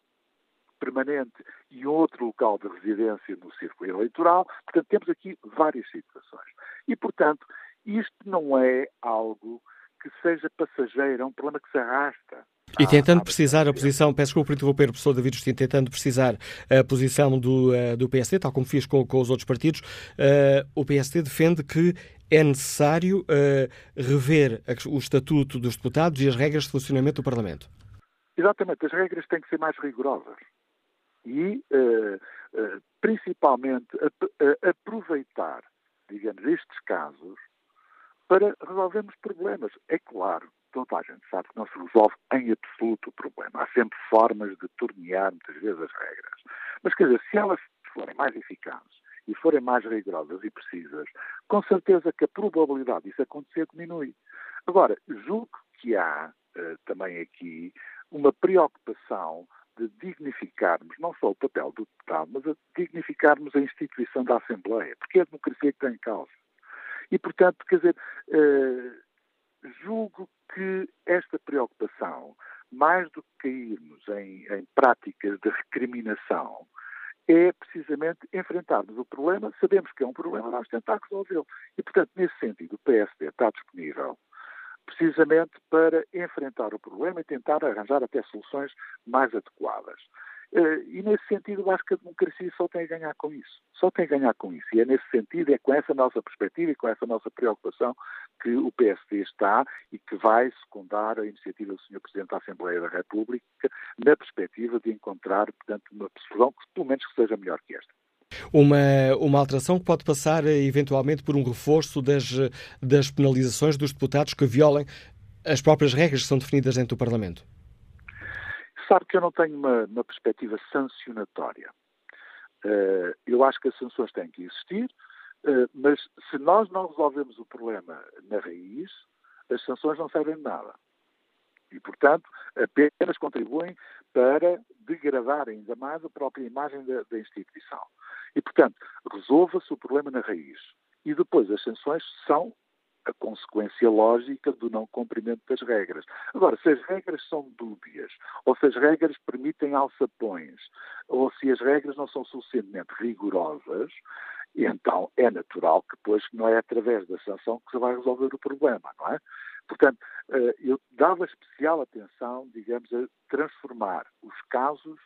permanente e outro local de residência no círculo eleitoral. Portanto, temos aqui várias situações. E, portanto, isto não é algo que seja passageiro, é um problema que se arrasta. E tentando precisar a posição, peço desculpa por interromper o professor David Justino, tentando precisar a posição do, uh, do PSD, tal como fiz com, com os outros partidos, uh, o PSD defende que é necessário uh, rever o estatuto dos deputados e as regras de funcionamento do Parlamento. Exatamente, as regras têm que ser mais rigorosas. E, principalmente, aproveitar, digamos, estes casos para resolvermos problemas. É claro, toda a gente sabe que não se resolve em absoluto o problema. Há sempre formas de tornear muitas vezes as regras. Mas, quer dizer, se elas forem mais eficazes e forem mais rigorosas e precisas, com certeza que a probabilidade disso acontecer diminui. Agora, julgo que há uh, também aqui uma preocupação de dignificarmos não só o papel do deputado, mas de dignificarmos a instituição da Assembleia, porque é a democracia que tem em causa. E, portanto, quer dizer, uh, julgo que esta preocupação, mais do que cairmos em, em práticas de recriminação, é precisamente enfrentarmos o problema, sabemos que é um problema, vamos tentar resolvê-lo. E, portanto, nesse sentido, o PSD está disponível precisamente para enfrentar o problema e tentar arranjar até soluções mais adequadas. Eh, e nesse sentido, eu acho que a democracia só tem a ganhar com isso. Só tem a ganhar com isso. E é nesse sentido, é com essa nossa perspectiva e com essa nossa preocupação que o PSD está e que vai secundar a iniciativa do Sr. Presidente da Assembleia da República na perspectiva de encontrar, portanto, uma solução que, pelo menos, que seja melhor que esta. Uma, uma alteração que pode passar eventualmente por um reforço das, das penalizações dos deputados que violem as próprias regras que são definidas dentro do Parlamento? Sabe que eu não tenho uma, uma perspectiva sancionatória. Uh, eu acho que as sanções têm que existir, uh, mas se nós não resolvemos o problema na raiz, as sanções não servem de nada. E, portanto, apenas contribuem para degradar ainda mais a própria imagem da, da instituição. E, portanto, resolva-se o problema na raiz. E depois as sanções são a consequência lógica do não cumprimento das regras. Agora, se as regras são dúbias, ou se as regras permitem alçapões, ou se as regras não são suficientemente rigorosas, então é natural que depois não é através da sanção que se vai resolver o problema, não é? Portanto, eh, eu dava especial atenção, digamos, a transformar os casos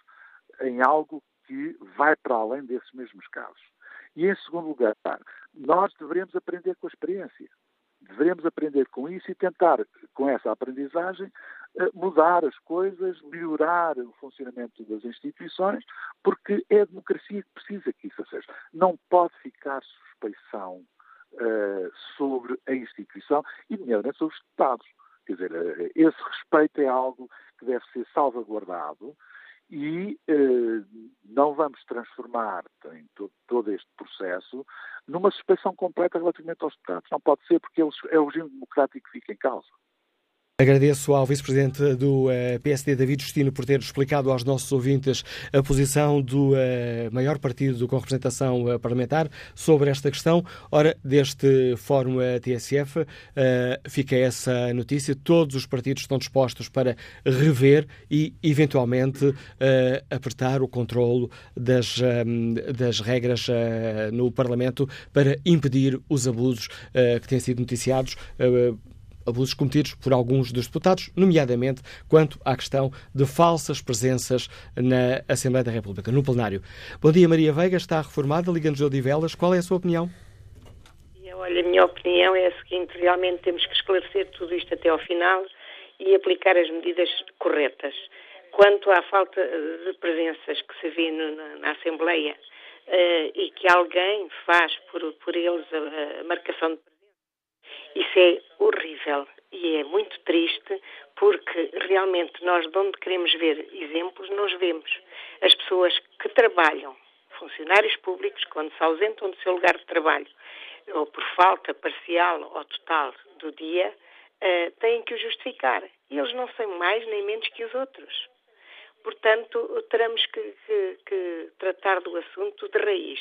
em algo que vai para além desses mesmos casos. E, em segundo lugar, nós devemos aprender com a experiência. Devemos aprender com isso e tentar, com essa aprendizagem, eh, mudar as coisas, melhorar o funcionamento das instituições, porque é a democracia que precisa que isso seja. Não pode ficar suspeição uh, sobre a instituição e, nomeadamente, sobre os Estados. Quer dizer, uh, esse respeito é algo que deve ser salvaguardado e eh, não vamos transformar em todo, todo, este processo numa suspensão completa relativamente aos deputados. Não pode ser porque eles, é o regime democrático que fica em causa. Agradeço ao vice-presidente do eh, PSD, David Justino, por ter explicado aos nossos ouvintes a posição do eh, maior partido com representação eh, parlamentar sobre esta questão. Ora, deste Fórum TSF, fica essa notícia. Todos os partidos estão dispostos para rever e, eventualmente, apertar o controlo das, das regras no Parlamento para impedir os abusos que têm sido noticiados abusos cometidos por alguns dos deputados, nomeadamente quanto à questão de falsas presenças na Assembleia da República, no plenário. Bom dia, Maria Veiga, está reformada, Liga-nos de Odivelas. Qual é a sua opinião? Olha, a minha opinião é a seguinte: realmente temos que esclarecer tudo isto até ao final e aplicar as medidas corretas. Quanto à falta de presenças que se vê no, na, na, Assembleia uh, e que alguém faz por, por eles a, a marcação de isso é horrível e é muito triste porque realmente nós de onde queremos ver exemplos, nós vemos as pessoas que trabalham, funcionários públicos, quando se ausentam do seu lugar de trabalho, ou por falta parcial ou total do dia, uh, têm que o justificar. E eles não são mais nem menos que os outros. Portanto, teremos que, que, que tratar do assunto de raiz.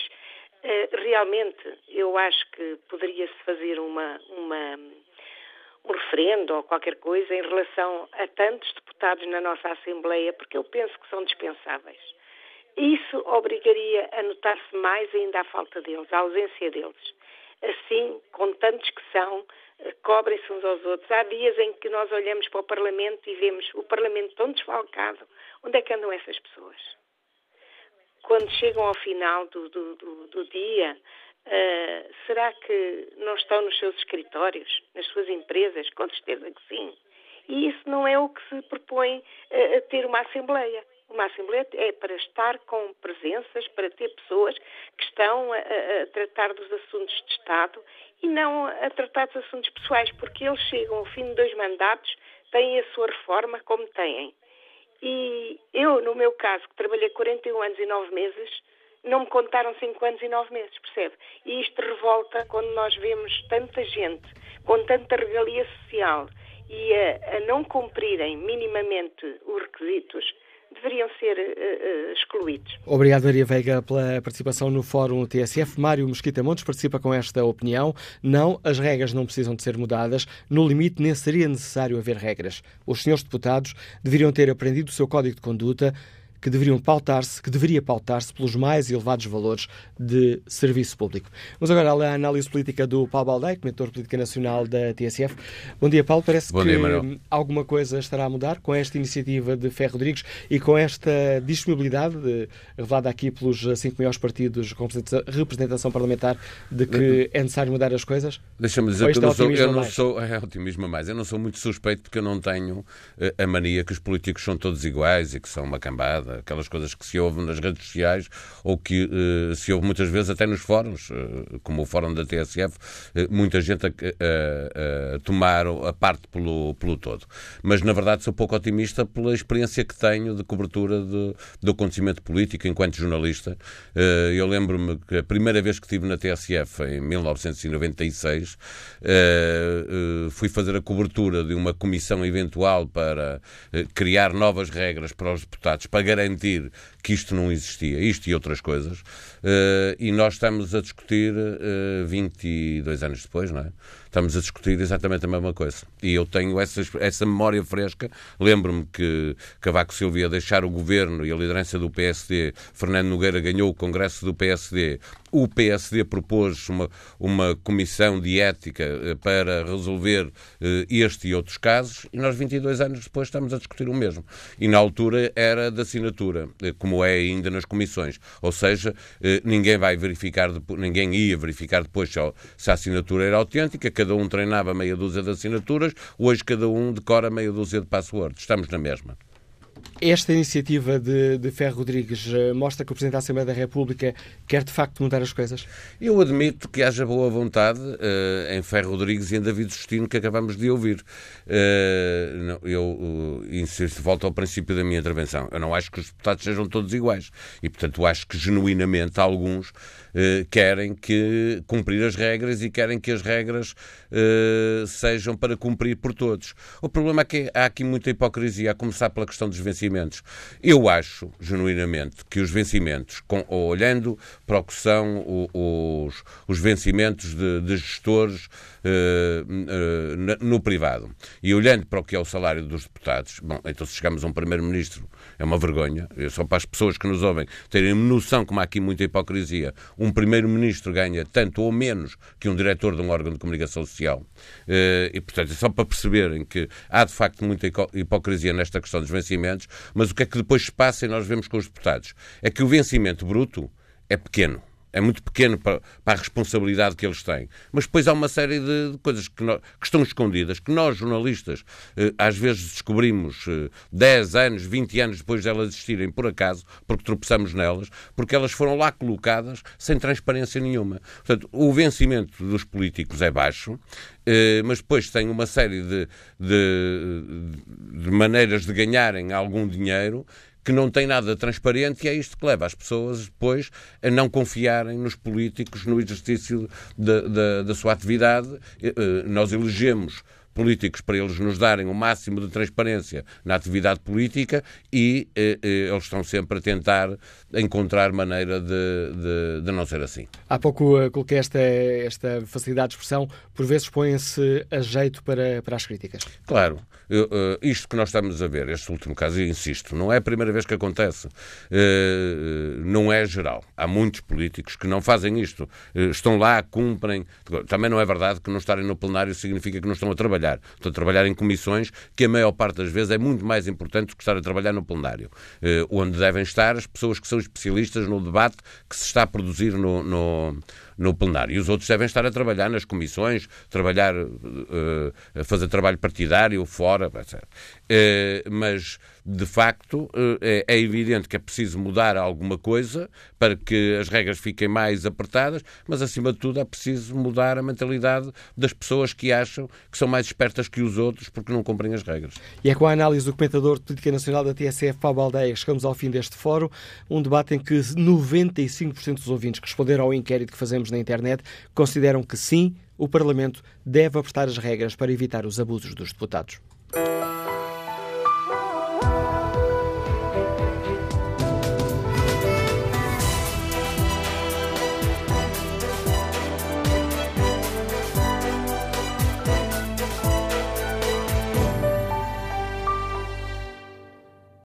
Eh, realmente, eu acho que poderia-se fazer uma, uma, um referendo ou qualquer coisa em relação a tantos deputados na nossa Assembleia, porque eu penso que são dispensáveis. Isso obrigaria a notar-se mais ainda a falta deles, a ausência deles. Assim, com tantos que são, eh, cobrem-se uns aos outros. Há dias em que nós olhamos para o Parlamento e vemos o Parlamento tão desfalcado. Onde é que andam essas pessoas? Quando chegam ao final do, do, do, do dia, uh, será que não estão nos seus escritórios, nas suas empresas? Com certeza que sim. E isso não é o que se propõe uh, ter uma Assembleia. Uma Assembleia é para estar com presenças, para ter pessoas que estão a, a, tratar dos assuntos de Estado e não a tratar dos assuntos pessoais, porque eles chegam ao fim de dois mandatos, têm a sua reforma como têm. E eu, no meu caso, que trabalhei 41 anos e 9 meses, não me contaram 5 anos e 9 meses, percebe? E isto revolta quando nós vemos tanta gente com tanta regalia social e a, a não cumprirem minimamente os requisitos deveriam ser uh, excluídos. Obrigado, Maria Veiga, pela participação no Fórum TSF. Mário Mosquita Montes participa com esta opinião. Não, as regras não precisam de ser mudadas. No limite, nem seria necessário haver regras. Os senhores deputados deveriam ter aprendido o seu código de conduta que deveriam pautar-se, que deveria pautar-se pelos mais elevados valores de serviço público. Vamos agora à análise política do Paulo Baldeia, comentador política nacional da TSF. Bom dia, Paulo. Parece Bom que dia, alguma coisa estará a mudar com esta iniciativa de Ferro Rodrigues e com esta disponibilidade de, revelada aqui pelos cinco maiores partidos com representação parlamentar de que é necessário mudar as coisas? Deixa-me dizer que eu não, sou, eu não sou. É otimismo a mais. Eu não sou muito suspeito porque eu não tenho eh, a mania que os políticos são todos iguais e que são uma cambada, aquelas coisas que se ouvem nas redes sociais ou que uh, se ouve muitas vezes até nos fóruns, uh, como o fórum da TSF, uh, muita gente a, a, a, tomar a parte pelo, pelo todo. Mas, na verdade, sou pouco otimista pela experiência que tenho de cobertura do acontecimento político enquanto jornalista. eu lembro-me que a primeira vez que estive na TSF, em 1996, fui fazer a cobertura de uma comissão eventual para criar novas regras para os deputados para garantir garantir que isto não existia, isto e outras coisas, uh, e nós estamos a discutir uh, eh, 22 anos depois, não é? Estamos a discutir exatamente a mesma coisa. E eu tenho essa, essa memória fresca. Lembro-me que Cavaco Silva ia deixar o governo e a liderança do PSD. Fernando Nogueira ganhou o Congresso do PSD. O PSD propôs uma, uma comissão de ética eh, para resolver este e outros casos, e nós, 22 anos depois, estamos a discutir o mesmo. E na altura era da assinatura, como é ainda nas comissões. Ou seja, eh, ninguém vai verificar, ninguém ia verificar depois se a assinatura era autêntica, cada um treinava meia dúzia de assinaturas, hoje cada um decora meia dúzia de passwords. Estamos na mesma. Esta iniciativa de, de Ferro Rodrigues eh, mostra que o Presidente da Assembleia da República quer de facto mudar as coisas? Eu admito que haja boa vontade uh, em Ferro Rodrigues e em David Justino, que acabamos de ouvir. Uh, não, eu uh, insisto, volto ao princípio da minha intervenção. Eu não acho que os deputados sejam todos iguais. E, portanto, acho que genuinamente alguns uh, querem que cumprir as regras e querem que as regras sejam para cumprir por todos. O problema é que há aqui muita hipocrisia, a começar pela questão dos vencimentos. Eu acho, genuinamente, que os vencimentos, com, olhando para o que são os, os vencimentos de, de gestores uh, uh, no privado e olhando para o que é o salário dos deputados, bom, então se chegamos a um primeiro-ministro é uma vergonha, é só para as pessoas que nos ouvem terem noção como há aqui muita hipocrisia, um primeiro-ministro ganha tanto ou menos que um diretor de um órgão de comunicação social. Uh, e, portanto, é só para perceberem que há de facto muita hipocrisia nesta questão dos vencimentos, mas o que é que depois se passa e nós vemos com os deputados? É que o vencimento bruto é pequeno é muito pequeno para, para, a responsabilidade que eles têm. Mas depois há uma série de, de coisas que, no, que, estão escondidas, que nós, jornalistas, eh, às vezes descobrimos eh, 10 anos, 20 anos depois de elas existirem, por acaso, porque tropeçamos nelas, porque elas foram lá colocadas sem transparência nenhuma. Portanto, o vencimento dos políticos é baixo, eh, mas depois tem uma série de, de, de maneiras de ganharem algum dinheiro que não tem nada transparente e é isto que leva as pessoas depois a não confiarem nos políticos no exercício da, da, da sua atividade. Eh, nós elegemos políticos para eles nos darem o máximo de transparência na atividade política e eh, eh, eles estão sempre a tentar encontrar maneira de, de, de não ser assim. Há pouco uh, coloquei esta, esta facilidade de expressão, por vezes põem-se a jeito para, para as críticas. Claro. Uh, isto que nós estamos a ver, este último caso, insisto, não é a primeira vez que acontece. Uh, não é geral. Há muitos políticos que não fazem isto. estão lá, cumprem. Também não é verdade que não estarem no plenário significa que não estão a trabalhar. Estou a trabalhar em comissões, que a maior parte das vezes é muito mais importante do que estar a trabalhar no plenário, onde devem estar as pessoas que são especialistas no debate que se está a produzir no, no, no plenário. E os outros devem estar a trabalhar nas comissões, trabalhar, uh, fazer trabalho partidário, fora, etc. Uh, mas de facto, eh, é, é evidente que é preciso mudar alguma coisa para que as regras fiquem mais apertadas, mas acima de tudo é preciso mudar a mentalidade das pessoas que acham que são mais espertas que os outros porque não cumprem as regras. E é com a análise do comentador de política nacional da TSF, Paulo Aldeia, chegamos ao fim deste fórum, um debate em que 95% dos ouvintes que responderam ao inquérito que fazemos na internet consideram que sim, o Parlamento deve apertar as regras para evitar os abusos dos deputados.